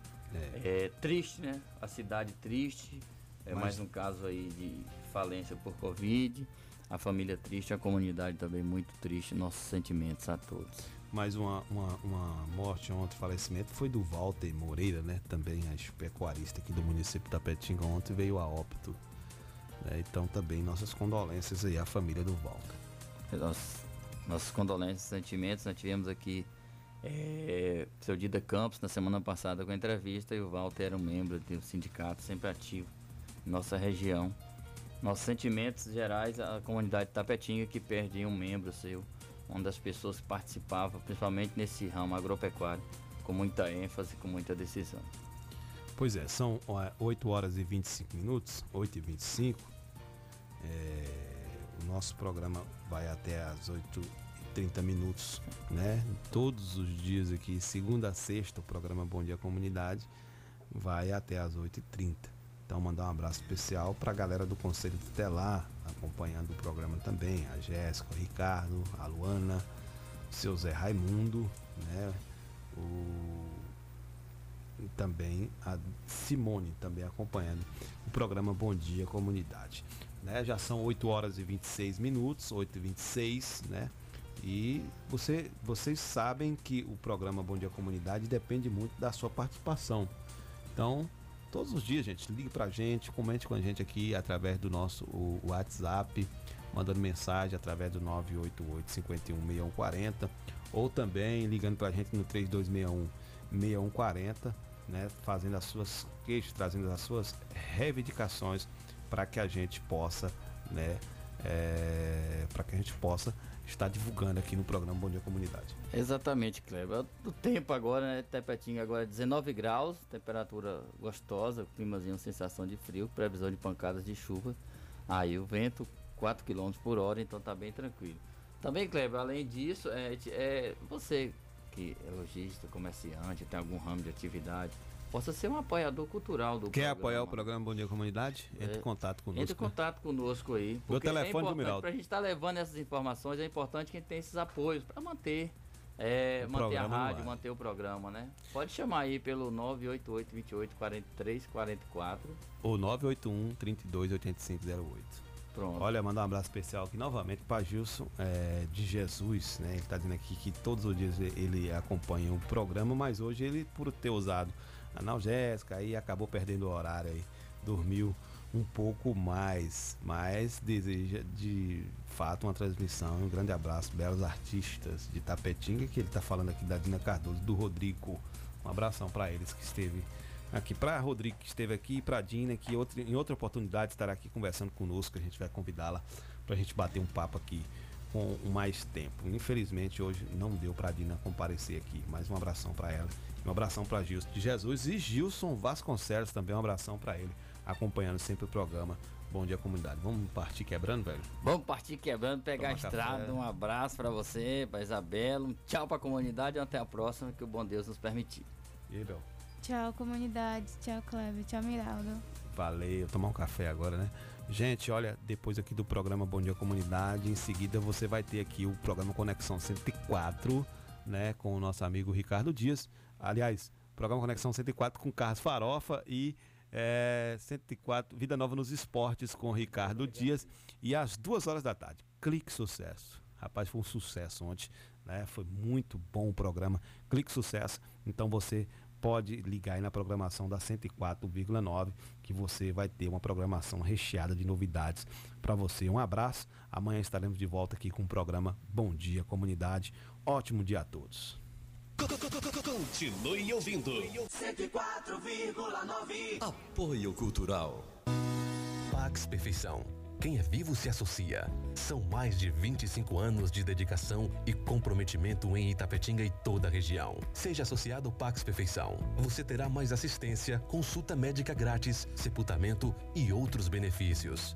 É, triste, né? A cidade triste. É Mas- mais um caso aí de falência por Covid. A família triste, a comunidade também muito triste. Nossos sentimentos a todos. Mais uma, uma, uma morte ontem, falecimento, foi do Walter Moreira, né? Também a pecuarista aqui do município da Petinga ontem veio a óbito. Né? Então também nossas condolências aí à família do Walter. Nossas, nossas condolências, sentimentos. Nós tivemos aqui é, seu Dida Campos na semana passada com a entrevista e o Walter era um membro do sindicato, sempre ativo em nossa região. Nossos sentimentos gerais à comunidade de Tapetinga que perde um membro seu, uma das pessoas que participava, principalmente nesse ramo agropecuário, com muita ênfase, com muita decisão. Pois é, são ó, 8 horas e 25 minutos, 8 e 25. É, o nosso programa vai até às 8h30 minutos, né? Todos os dias aqui, segunda a sexta, o programa Bom Dia Comunidade vai até às 8h30. Então, mandar um abraço especial para a galera do Conselho Tutelar, acompanhando o programa também, a Jéssica, o Ricardo, a Luana, o seu Zé Raimundo, né? O e também a Simone também acompanhando o programa Bom Dia Comunidade. Né? Já são 8 horas e 26 minutos, 8 e 26, né? E você, vocês sabem que o programa Bom Dia Comunidade depende muito da sua participação. Então, todos os dias, gente, ligue pra gente, comente com a gente aqui através do nosso o, o WhatsApp, mandando mensagem através do 988 51 6140 ou também ligando pra gente no 3261 6140, né, fazendo as suas queixas, trazendo as suas reivindicações para que a gente possa, né, é, para que a gente possa estar divulgando aqui no programa Bom Dia Comunidade. Exatamente, Kleber. O tempo agora, né? Tepetinga agora é 19 graus, temperatura gostosa, climazinho, sensação de frio, previsão de pancadas de chuva. Aí o vento 4 km por hora, então tá bem tranquilo. Também, Kleber, além disso, é, é você que é lojista, comerciante, tem algum ramo de atividade, possa ser um apoiador cultural do Quer programa. apoiar o programa Bom Dia Comunidade? Entre É. em contato conosco. Entre em contato conosco aí. Meu porque telefone é do Miraldo. Pra gente estar levando essas informações, é importante que a gente tenha esses apoios para manter, é, manter a rádio, manter o programa, né? Pode chamar aí pelo 988 28 43 44. Ou 981 32 8508. Pronto. Olha, mandar um abraço especial aqui novamente para Gilson é, de Jesus, né? Ele está dizendo aqui que todos os dias ele acompanha o programa, mas hoje ele, por ter usado analgésica, aí acabou perdendo o horário aí, dormiu um pouco mais, mas deseja de fato uma transmissão. Um grande abraço, belos artistas de Tapetinga, que ele está falando aqui da Dina Cardoso, do Rodrigo. Um abração para eles que esteve aqui, para Rodrigo que esteve aqui, para Dina que em outra oportunidade estará aqui conversando conosco. A gente vai convidá-la para a gente bater um papo aqui com mais tempo. Infelizmente hoje não deu para Dina comparecer aqui, mas um abração para ela. Um abração para Gilson de Jesus e Gilson Vasconcelos também um abração para ele, acompanhando sempre o programa. Bom dia comunidade. Vamos partir quebrando, velho. Vamos partir quebrando, pegar a Toma estrada. café. Um abraço para você, para Isabela. Um tchau para a comunidade e até a próxima, que o bom Deus nos permitir. E aí, Bel? Tchau, comunidade. Tchau, Kleber. Tchau, Miraldo. Valeu, tomar um café agora, né? Gente, olha, depois aqui do programa Bom Dia Comunidade, em seguida você vai ter aqui o programa Conexão 104, né, com o nosso amigo Ricardo Dias. Aliás, programa Conexão 104 com Carlos Farofa e é, 104 Vida Nova nos Esportes com Ricardo Dias e às duas horas da tarde. Clique Sucesso. Rapaz, foi um sucesso ontem, né? Foi muito bom o programa. Clique Sucesso. Então você pode ligar aí na programação da 104,9 que você vai ter uma programação recheada de novidades para você. Um abraço. Amanhã estaremos de volta aqui com o programa Bom Dia Comunidade. Ótimo dia a todos. Continue ouvindo. 104,9. Apoio Cultural. Pax Perfeição. Quem é vivo se associa. São mais de 25 anos de dedicação e comprometimento em Itapetinga e toda a região. Seja associado ao Pax Perfeição. Você terá mais assistência, consulta médica grátis, sepultamento e outros benefícios.